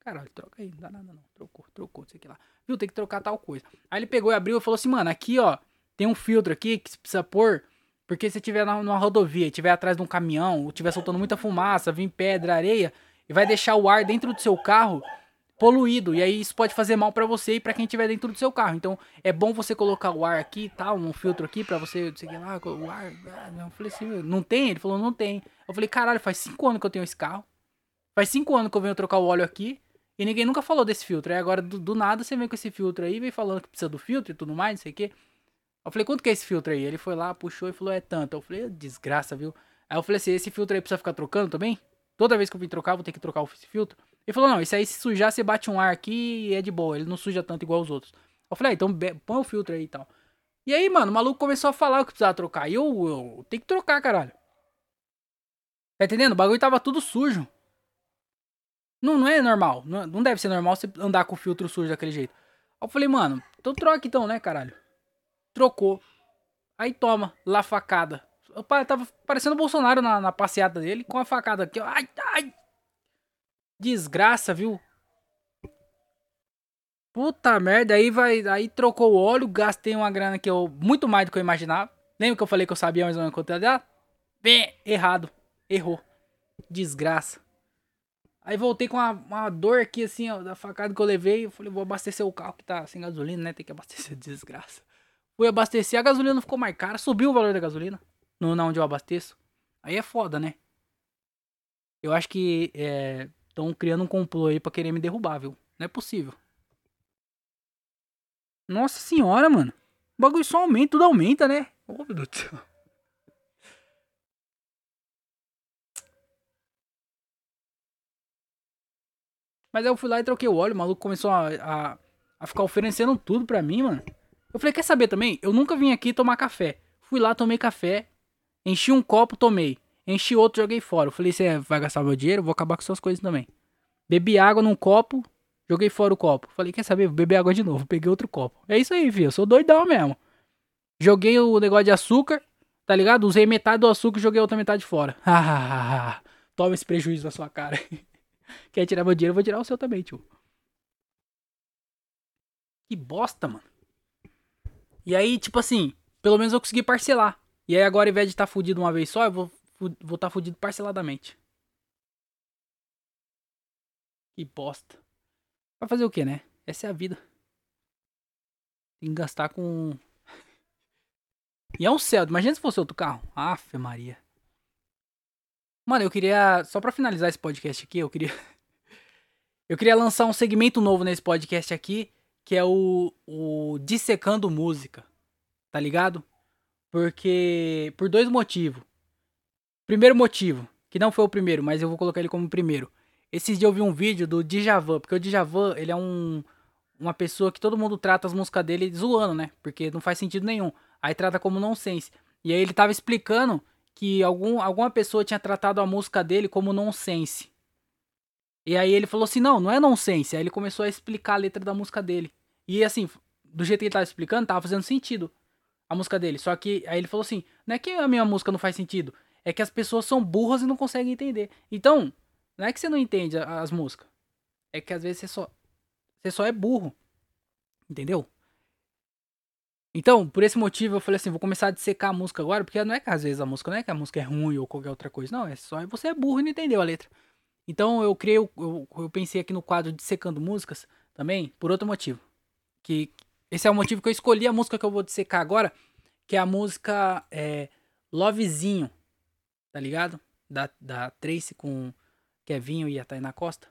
S1: Caralho, troca aí, não dá nada não. Trocou, trocou, sei lá. Viu, tem que trocar tal coisa. Aí ele pegou e abriu e falou assim, mano, aqui ó, tem um filtro aqui que você precisa pôr. Porque se tiver numa rodovia, tiver atrás de um caminhão, ou tiver soltando muita fumaça, vir pedra, areia, e vai deixar o ar dentro do seu carro poluído. E aí isso pode fazer mal para você e para quem tiver dentro do seu carro. Então é bom você colocar o ar aqui, tal, um filtro aqui para você, sei lá, o ar. Ah, eu falei assim, não tem? Ele falou, não tem. Eu falei, caralho, faz cinco anos que eu tenho esse carro. Faz cinco anos que eu venho trocar o óleo aqui. E ninguém nunca falou desse filtro. Aí agora, do, do, nada, você vem com esse filtro aí, vem falando que precisa do filtro e tudo mais, não sei o quê. Eu falei, quanto que é esse filtro aí? Ele foi lá, puxou e falou, é tanto. Eu falei, desgraça, viu? Aí eu falei assim, esse filtro aí precisa ficar trocando também? Toda vez que eu vim trocar, vou ter que trocar esse filtro? Ele falou, não, isso aí se sujar, você bate um ar aqui e é de boa. Ele não suja tanto igual os outros. Eu falei, ah, então põe o filtro aí e tal. E aí, mano, o maluco começou a falar o que precisava trocar. E eu, eu tenho que trocar, caralho. Tá entendendo? O bagulho tava tudo sujo. Não, não é normal. Não, não deve ser normal você andar com o filtro sujo daquele jeito. Aí eu falei, mano, então troca então, né, caralho? Trocou. Aí toma, lá facada. Pai tava parecendo o Bolsonaro na, na passeada dele, com a facada aqui, ó. Ai, ai. Desgraça, viu? Puta merda, aí vai. Aí trocou o óleo, gastei uma grana que eu. Muito mais do que eu imaginava. Lembra que eu falei que eu sabia mais ou menos quanto dar? Bem, errado. Errou. Desgraça. Aí voltei com uma, uma dor aqui, assim, ó, da facada que eu levei. Eu falei, vou abastecer o carro que tá sem gasolina, né? Tem que abastecer, <laughs> desgraça. Fui abastecer, a gasolina ficou mais cara, subiu o valor da gasolina. No, na onde eu abasteço. Aí é foda, né? Eu acho que estão é, criando um complô aí pra querer me derrubar, viu? Não é possível. Nossa senhora, mano. O bagulho só aumenta, tudo aumenta, né? Ô, oh, meu Deus do céu. Mas aí eu fui lá e troquei o óleo, o maluco começou a, a, a ficar oferecendo tudo pra mim, mano. Eu falei, quer saber também? Eu nunca vim aqui tomar café. Fui lá, tomei café, enchi um copo, tomei. Enchi outro, joguei fora. Eu falei, você vai gastar meu dinheiro? Vou acabar com suas coisas também. Bebi água num copo, joguei fora o copo. Falei, quer saber? Vou beber água de novo. <laughs> Peguei outro copo. É isso aí, filho. Eu sou doidão mesmo. Joguei o negócio de açúcar, tá ligado? Usei metade do açúcar e joguei a outra metade fora. <laughs> Toma esse prejuízo na sua cara. <laughs> Quer tirar meu dinheiro, eu vou tirar o seu também, tio. Que bosta, mano. E aí, tipo assim, pelo menos eu consegui parcelar. E aí agora, ao invés de estar tá fudido uma vez só, eu vou vou estar tá fudido parceladamente. Que bosta. Vai fazer o que, né? Essa é a vida. Tem que gastar com. <laughs> E é um céu. Imagina se fosse outro carro. Aff, Maria. Mano, eu queria. Só pra finalizar esse podcast aqui, eu queria. <laughs> eu queria lançar um segmento novo nesse podcast aqui. Que é o, o Dissecando Música, tá ligado? Porque. Por dois motivos. Primeiro motivo, que não foi o primeiro, mas eu vou colocar ele como primeiro. Esses dias eu vi um vídeo do Djavan, porque o Djavan, ele é um uma pessoa que todo mundo trata as músicas dele zoando, né? Porque não faz sentido nenhum. Aí trata como nonsense. E aí ele tava explicando que algum, alguma pessoa tinha tratado a música dele como nonsense. E aí ele falou assim: não, não é nonsense. Aí ele começou a explicar a letra da música dele. E assim, do jeito que ele tava explicando, tava fazendo sentido a música dele. Só que aí ele falou assim: não é que a minha música não faz sentido, é que as pessoas são burras e não conseguem entender. Então, não é que você não entende as músicas. É que às vezes você só, você só é burro. Entendeu? Então, por esse motivo, eu falei assim, vou começar a dissecar a música agora, porque não é que às vezes a música não é que a música é ruim ou qualquer outra coisa, não, é só você é burro e não entendeu a letra. Então eu criei, eu, eu pensei aqui no quadro dissecando músicas também, por outro motivo. Que esse é o motivo que eu escolhi a música que eu vou dissecar agora, que é a música é, Lovezinho, tá ligado? Da, da Tracy com Kevinho e a Tainá Costa.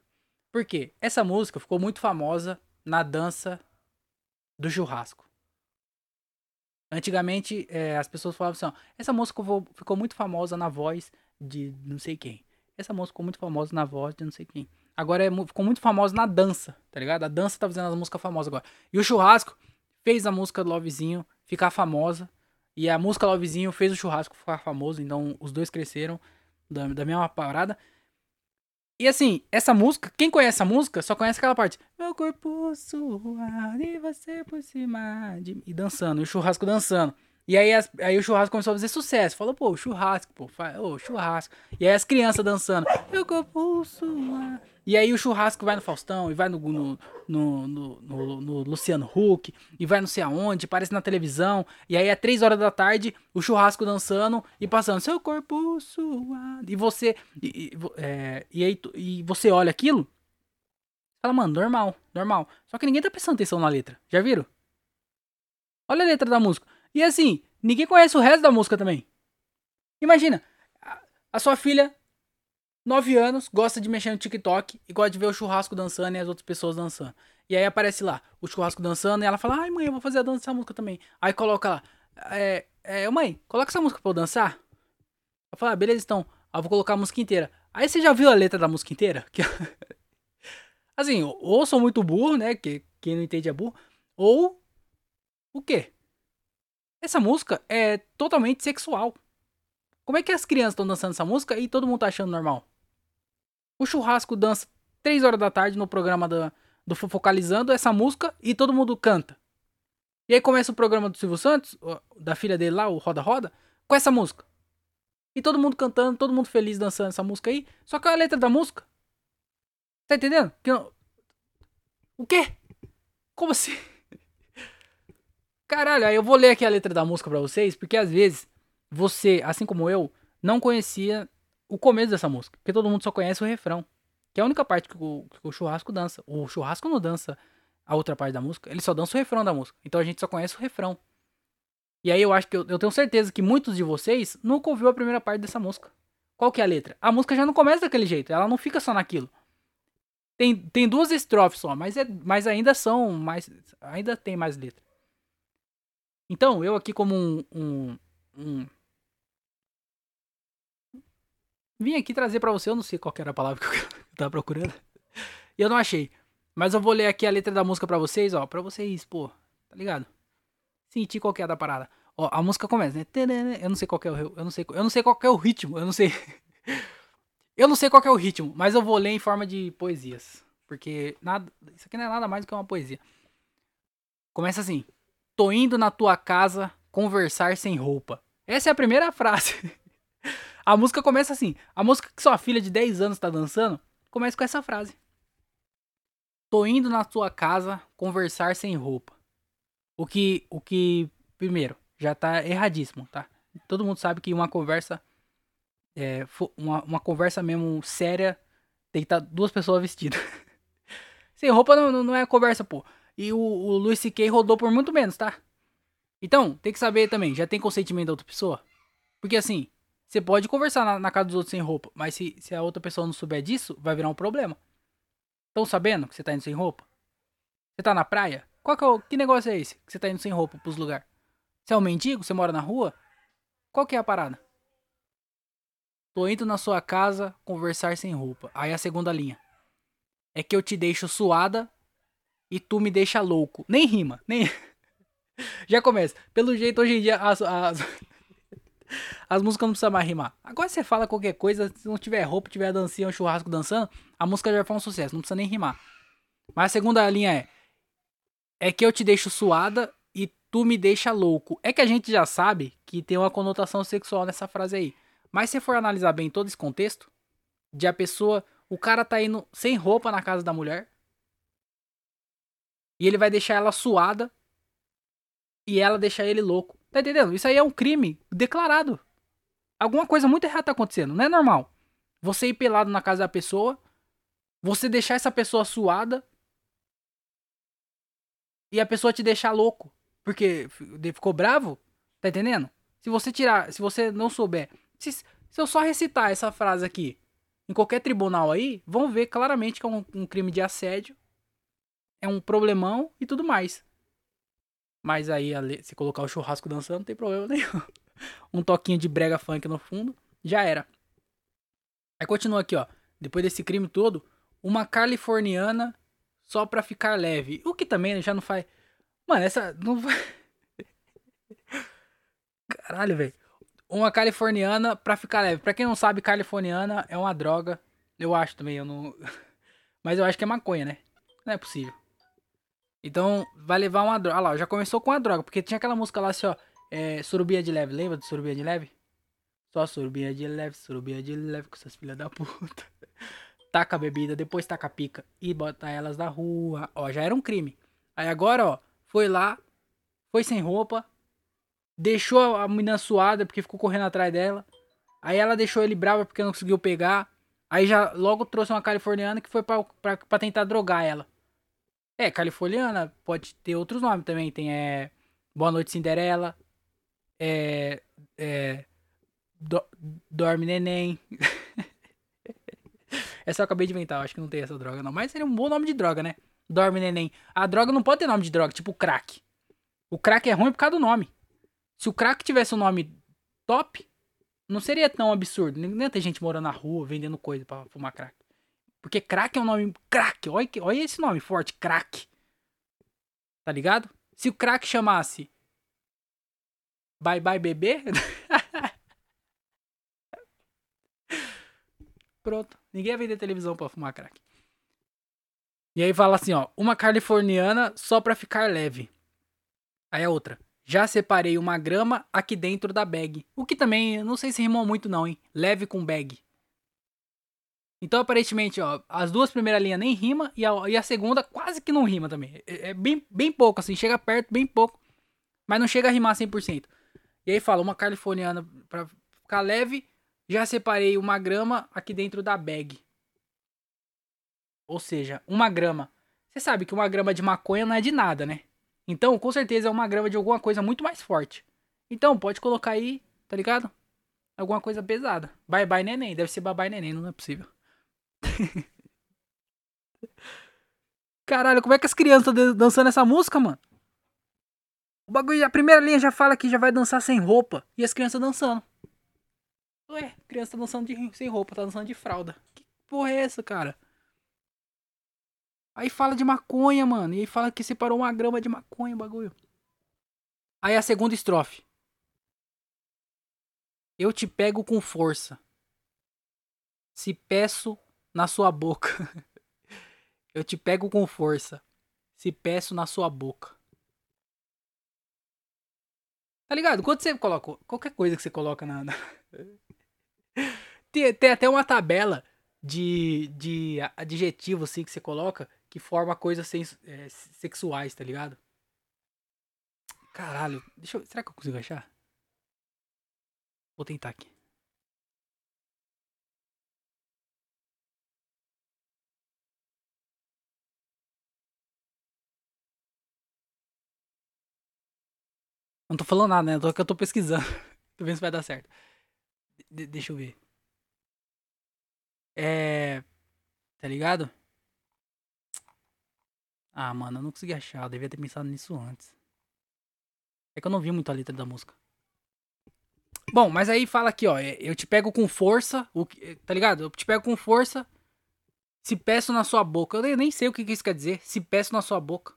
S1: Por quê? Essa música ficou muito famosa na dança do churrasco. Antigamente, é, as pessoas falavam assim: ó, essa música ficou muito famosa na voz de não sei quem. Essa música ficou muito famosa na voz de não sei quem. Agora é, ficou muito famosa na dança, tá ligado? A dança tá fazendo a música famosa agora. E o churrasco fez a música do Lovezinho ficar famosa. E a música Lovezinho fez o churrasco ficar famoso. Então os dois cresceram da, da mesma parada. E assim, essa música, quem conhece a música só conhece aquela parte. Meu corpo suado e você por cima de... E dançando, e o churrasco dançando. E aí, as, aí o churrasco começou a fazer sucesso. Falou, pô, churrasco, pô, ô, churrasco. E aí as crianças dançando. Meu corpo suado. E aí o churrasco vai no Faustão, e vai no, no, no, no, no Luciano Huck, e vai não sei aonde, aparece na televisão. E aí é três horas da tarde, o churrasco dançando e passando, seu corpo suado. E você. E, é, e aí e você olha aquilo, fala, mano, normal, normal. Só que ninguém tá prestando atenção na letra. Já viram? Olha a letra da música. E assim, ninguém conhece o resto da música também. Imagina, a sua filha 9 anos, gosta de mexer no TikTok e gosta de ver o churrasco dançando e as outras pessoas dançando. E aí aparece lá o churrasco dançando e ela fala: Ai, mãe, eu vou fazer a dança dessa música também. Aí coloca lá: É, é mãe, coloca essa música pra eu dançar. Eu falo: ah, beleza, então. eu vou colocar a música inteira. Aí você já viu a letra da música inteira? <laughs> Que... assim, ou sou muito burro, né? Que quem não entende é burro. Ou o quê? Essa música é totalmente sexual. Como é que as crianças estão dançando essa música e todo mundo tá achando normal? O churrasco dança 3 horas da tarde no programa do, do Focalizando essa música e todo mundo canta. E aí começa o programa do Silvio Santos, da filha dele lá, o Roda Roda, com essa música. E todo mundo cantando, todo mundo feliz dançando essa música aí. Só que a letra da música. Tá entendendo? Que não... O quê? Como assim? Caralho, aí eu vou ler aqui a letra da música pra vocês, porque às vezes você, assim como eu, não conhecia o começo dessa música. Porque todo mundo só conhece o refrão. Que é a única parte que o, que o churrasco dança. O churrasco não dança a outra parte da música, ele só dança o refrão da música. Então a gente só conhece o refrão. E aí eu acho que eu, eu tenho certeza que muitos de vocês nunca ouviu a primeira parte dessa música. Qual que é a letra? A música já não começa daquele jeito, ela não fica só naquilo. Tem, tem duas estrofes só, mas, é, mas ainda são mais. Ainda tem mais letra. Então, eu aqui como um, um, um Vim aqui trazer para você, eu não sei qual era a palavra <laughs> que eu tava procurando. E eu não achei. Mas eu vou ler aqui a letra da música para vocês, ó, para vocês, pô, tá ligado? Sentir qual que é da parada. Ó, a música começa, né? Eu não sei qual é o eu não sei, eu não sei qual é o ritmo, eu não sei. <laughs> eu não sei qual é o ritmo, mas eu vou ler em forma de poesias, porque nada, isso aqui não é nada mais do que uma poesia. Começa assim: Tô indo na tua casa conversar sem roupa. Essa é a primeira <laughs> frase. A música começa assim. A música que sua filha de 10 anos tá dançando começa com essa frase. Tô indo na sua casa conversar sem roupa. O que, o que, primeiro, já tá erradíssimo, tá? Todo mundo sabe que uma conversa, é, uma, uma conversa mesmo séria, tem que estar tá duas pessoas vestidas. <laughs> sem roupa não, não é conversa, pô. E o, o Luis C.K. rodou por muito menos, tá? Então, tem que saber também, já tem consentimento da outra pessoa? Porque assim, você pode conversar na, na, casa dos outros sem roupa, mas se, se a outra pessoa não souber disso, vai virar um problema. Estão sabendo que você tá indo sem roupa? Você tá na praia? Qual que, é o, que negócio é esse que você tá indo sem roupa pros lugares? Você é um mendigo? Você mora na rua? Qual que é a parada? Tô indo na sua casa conversar sem roupa. Aí a segunda linha. É que eu te deixo suada e tu me deixa louco. Nem rima, nem. <laughs> Já começa. Pelo jeito, hoje em dia, as, as, <laughs> as músicas não precisam mais rimar. Agora você fala qualquer coisa, se não tiver roupa, tiver dancinha, um churrasco dançando, a música já foi um sucesso, não precisa nem rimar. Mas a segunda linha é: É que eu te deixo suada e tu me deixa louco. É que a gente já sabe que tem uma conotação sexual nessa frase aí. Mas se for analisar bem todo esse contexto, de a pessoa, o cara tá indo sem roupa na casa da mulher, e ele vai deixar ela suada e ela deixar ele louco. Tá entendendo? Isso aí é um crime declarado. Alguma coisa muito errada tá acontecendo. Não é normal. Você ir pelado na casa da pessoa, você deixar essa pessoa suada e a pessoa te deixar louco. Porque ficou bravo? Tá entendendo? Se você tirar, se você não souber, se, se eu só recitar essa frase aqui em qualquer tribunal aí, vão ver claramente que é um, um crime de assédio, é um problemão e tudo mais. Mas aí, se colocar o churrasco dançando, não tem problema <laughs> nenhum. um toquinho de brega funk no fundo, já era. Aí continua aqui, ó. Depois desse crime todo, uma californiana só pra ficar leve. O que também já não faz. Mano, essa. Não <laughs> vai. Caralho, velho. Uma californiana pra ficar leve. Pra quem não sabe, californiana é uma droga. Eu acho também, eu não. <laughs> Mas eu acho que é maconha, né? Não é possível. Então, vai levar uma droga. Olha lá, já começou com a droga. Porque tinha aquela música lá assim, ó. É, surubia de leve. Lembra do surubia de leve? Só surubia de leve, surubia de leve com essas filhas da puta. <laughs> taca a bebida, depois taca a pica e bota elas na rua. Ó, já era um crime. Aí agora, ó, foi lá, foi sem roupa, deixou a menina suada porque ficou correndo atrás dela. Aí ela deixou ele brava porque não conseguiu pegar. Aí já logo trouxe uma californiana que foi pra tentar drogar ela. É, californiana pode ter outros nomes também. Tem é, Boa Noite Cinderela. É. é do, dorme Neném. <laughs> essa eu acabei de inventar, acho que não tem essa droga não. Mas seria um bom nome de droga, né? Dorme Neném. A droga não pode ter nome de droga, tipo crack. O crack é ruim por causa do nome. Se o crack tivesse um nome top, não seria tão absurdo. Nem ter gente morando na rua, vendendo coisa para fumar crack. Porque crack é um nome. Crack! Olha, olha esse nome forte, crack. Tá ligado? Se o crack chamasse. Bye bye bebê. <laughs> Pronto. Ninguém ia vender televisão pra fumar crack. E aí fala assim, ó. Uma californiana só pra ficar leve. Aí a outra. Já separei uma grama aqui dentro da bag. O que também, não sei se rimou muito não, hein? Leve com bag. Então, aparentemente, ó, as duas primeiras linhas nem rima e a, e a segunda quase que não rima também. É, é, bem, bem pouco, assim, chega perto, bem pouco, mas não chega a rimar 100%. E aí fala, uma californiana pra ficar leve, já separei uma grama aqui dentro da bag. Ou seja, uma grama. Você sabe que uma grama de maconha não é de nada, né? Então, com certeza é uma grama de alguma coisa muito mais forte. Então, pode colocar aí, tá ligado? Alguma coisa pesada. Bye bye neném. Deve ser bye neném, não é possível. Caralho, como é que as crianças estão dançando essa música, mano? O bagulho, a primeira linha já fala que já vai dançar sem roupa. E as crianças dançando. Ué, criança tá dançando de, sem roupa, tá dançando de fralda. Que porra é essa, cara? Aí fala de maconha, mano. E aí fala que separou uma grama de maconha o bagulho. Aí a segunda estrofe. Eu te pego com força. Se peço na sua boca. <laughs> Eu te pego com força. Se peço na sua boca. Tá ligado? Quando você coloca. Qualquer coisa que você coloca na. <laughs> tem, tem, até uma tabela de, de adjetivos assim que você coloca que forma coisas sem, é, sexuais, tá ligado? Caralho. Deixa eu, será que eu consigo achar? Vou tentar aqui. Não tô falando nada, né? Tô que eu tô pesquisando. <laughs> tô vendo se vai dar certo. De deixa eu ver. É. Tá ligado? Ah, mano, eu não consegui achar. Eu devia ter pensado nisso antes. É que eu não vi muito a letra da música. Bom, mas aí fala aqui, ó. Eu te pego com força. O, tá ligado? Eu te pego com força. Se peço na sua boca. Eu nem sei o que isso quer dizer. Se peço na sua boca.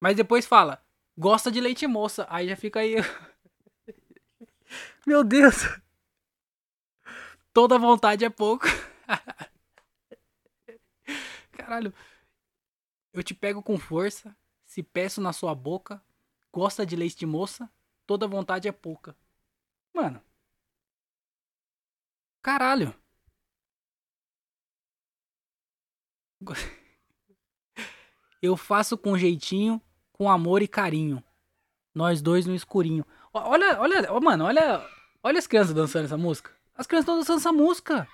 S1: Mas depois fala. Gosta de leite moça. Aí já fica aí. <laughs> Meu Deus. Toda vontade é pouco. <laughs> Caralho. Eu te pego com força. Se peço na sua boca. Gosta de leite de moça. Toda vontade é pouca. Mano. Caralho. <laughs> Eu faço com jeitinho, com amor e carinho. Nós dois no escurinho. Olha, olha, mano, olha, olha as crianças dançando essa música. As crianças estão dançando essa música.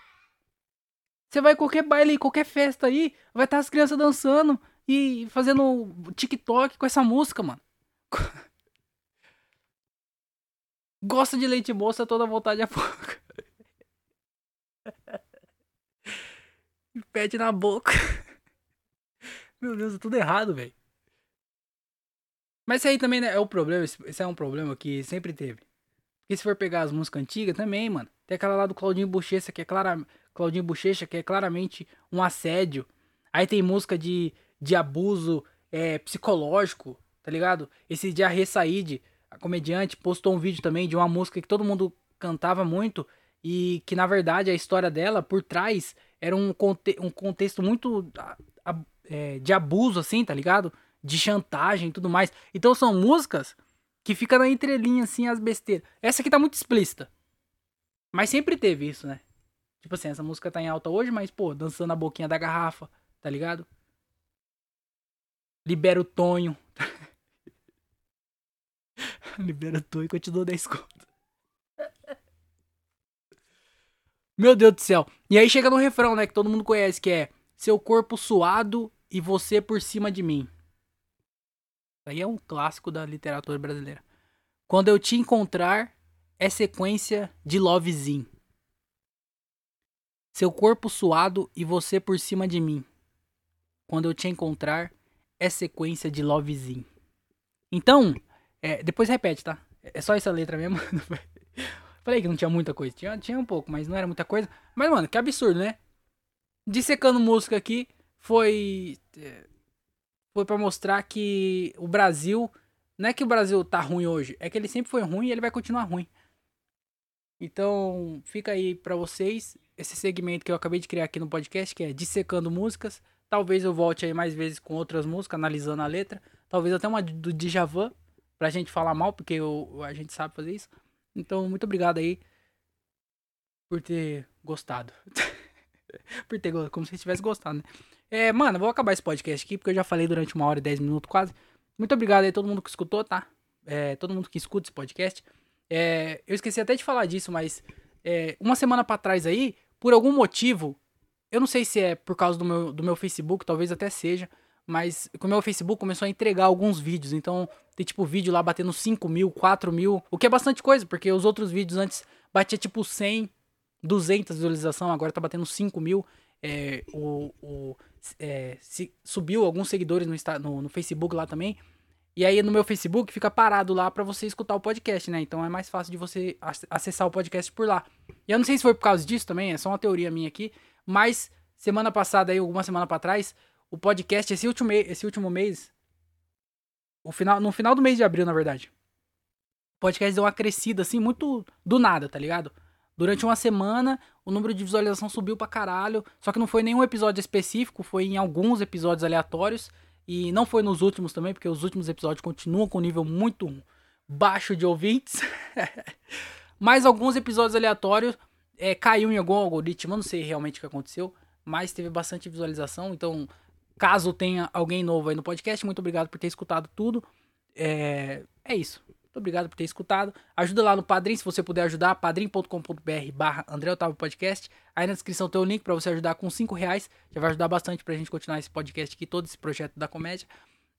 S1: Você vai qualquer baile, qualquer festa aí, vai estar as crianças dançando e fazendo TikTok com essa música, mano. <laughs> Gosta de leite moça, toda vontade a pouco. <laughs> Pede na boca. <laughs> Meu Deus, é tudo errado, velho. Mas isso aí também né, é o problema. Esse é um problema que sempre teve. Porque se for pegar as músicas antigas também, mano. Tem aquela lá do Claudinho Bochecha, que é clara, Claudinho Bochecha, que é claramente um assédio. Aí tem música de, de abuso é, psicológico, tá ligado? Esse de Arre Said, a comediante, postou um vídeo também de uma música que todo mundo cantava muito. E que na verdade a história dela, por trás, era um, conte um contexto muito é, de abuso, assim, tá ligado? De chantagem e tudo mais. Então são músicas que fica na entrelinha, assim, as besteiras. Essa aqui tá muito explícita. Mas sempre teve isso, né? Tipo assim, essa música tá em alta hoje, mas, pô, dançando a boquinha da garrafa, tá ligado? Libera o Tonho. <laughs> Libera o Tonho te dou 10 conto. Meu Deus do céu. E aí chega no refrão, né? Que todo mundo conhece, que é Seu corpo suado e você por cima de mim. Aí é um clássico da literatura brasileira. Quando eu te encontrar, é sequência de lovezinho. Seu corpo suado e você por cima de mim. Quando eu te encontrar, é sequência de lovezinho. Então, é, depois repete, tá? É só essa letra mesmo. <laughs> Falei que não tinha muita coisa. Tinha, tinha um pouco, mas não era muita coisa. Mas, mano, que absurdo, né? Dissecando música aqui foi. É, foi para mostrar que o Brasil. Não é que o Brasil tá ruim hoje, é que ele sempre foi ruim e ele vai continuar ruim. Então, fica aí para vocês esse segmento que eu acabei de criar aqui no podcast, que é Dissecando Músicas. Talvez eu volte aí mais vezes com outras músicas, analisando a letra. Talvez até uma do Djavan, pra gente falar mal, porque eu, a gente sabe fazer isso. Então, muito obrigado aí por ter gostado. <laughs> por ter como se tivesse gostado, né? É, mano, vou acabar esse podcast aqui, porque eu já falei durante uma hora e dez minutos quase. Muito obrigado aí a todo mundo que escutou, tá? É, todo mundo que escuta esse podcast. É, eu esqueci até de falar disso, mas é, uma semana para trás aí, por algum motivo, eu não sei se é por causa do meu, do meu Facebook, talvez até seja, mas o meu Facebook começou a entregar alguns vídeos, então tem tipo vídeo lá batendo 5 mil, 4 mil, o que é bastante coisa, porque os outros vídeos antes batia tipo 100, 200 visualização, agora tá batendo 5 mil. É, o, o é, se, subiu alguns seguidores no, no, no, Facebook lá também. E aí no meu Facebook fica parado lá para você escutar o podcast, né? Então é mais fácil de você acessar o podcast por lá. E eu não sei se foi por causa disso também, é só uma teoria minha aqui, mas semana passada aí, alguma semana para trás, o podcast, esse último, esse último mês, o final, no final do mês de abril, na verdade, o podcast deu uma crescida, assim, muito do nada, tá ligado? Durante uma semana, o número de visualização subiu pra caralho, só que não foi nenhum episódio específico, foi em alguns episódios aleatórios, e não foi nos últimos também, porque os últimos episódios continuam com um nível muito baixo de ouvintes. <laughs> Mas alguns episódios aleatórios é, caiu em algum algoritmo, eu não sei realmente o que aconteceu, mas teve bastante visualização, então Caso tenha alguém novo aí no podcast, muito obrigado por ter escutado tudo. É, é isso. Muito obrigado por ter escutado. Ajuda lá no Padrim, se você puder ajudar, padrim.com.br barra André Otávio Podcast. Aí na descrição tem o link para você ajudar com 5 reais. Já vai ajudar bastante pra gente continuar esse podcast aqui, todo esse projeto da comédia.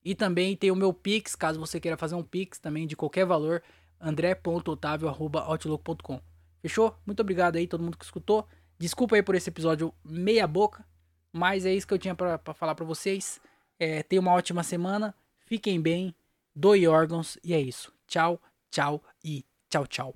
S1: E também tem o meu Pix, caso você queira fazer um Pix também de qualquer valor, andré.otávio.outlook.com. Fechou? Muito obrigado aí todo mundo que escutou. Desculpa aí por esse episódio meia boca, mas é isso que eu tinha para falar para vocês. É, tenha uma ótima semana. Fiquem bem. Doe órgãos. E é isso. Tchau, tchau e tchau, tchau.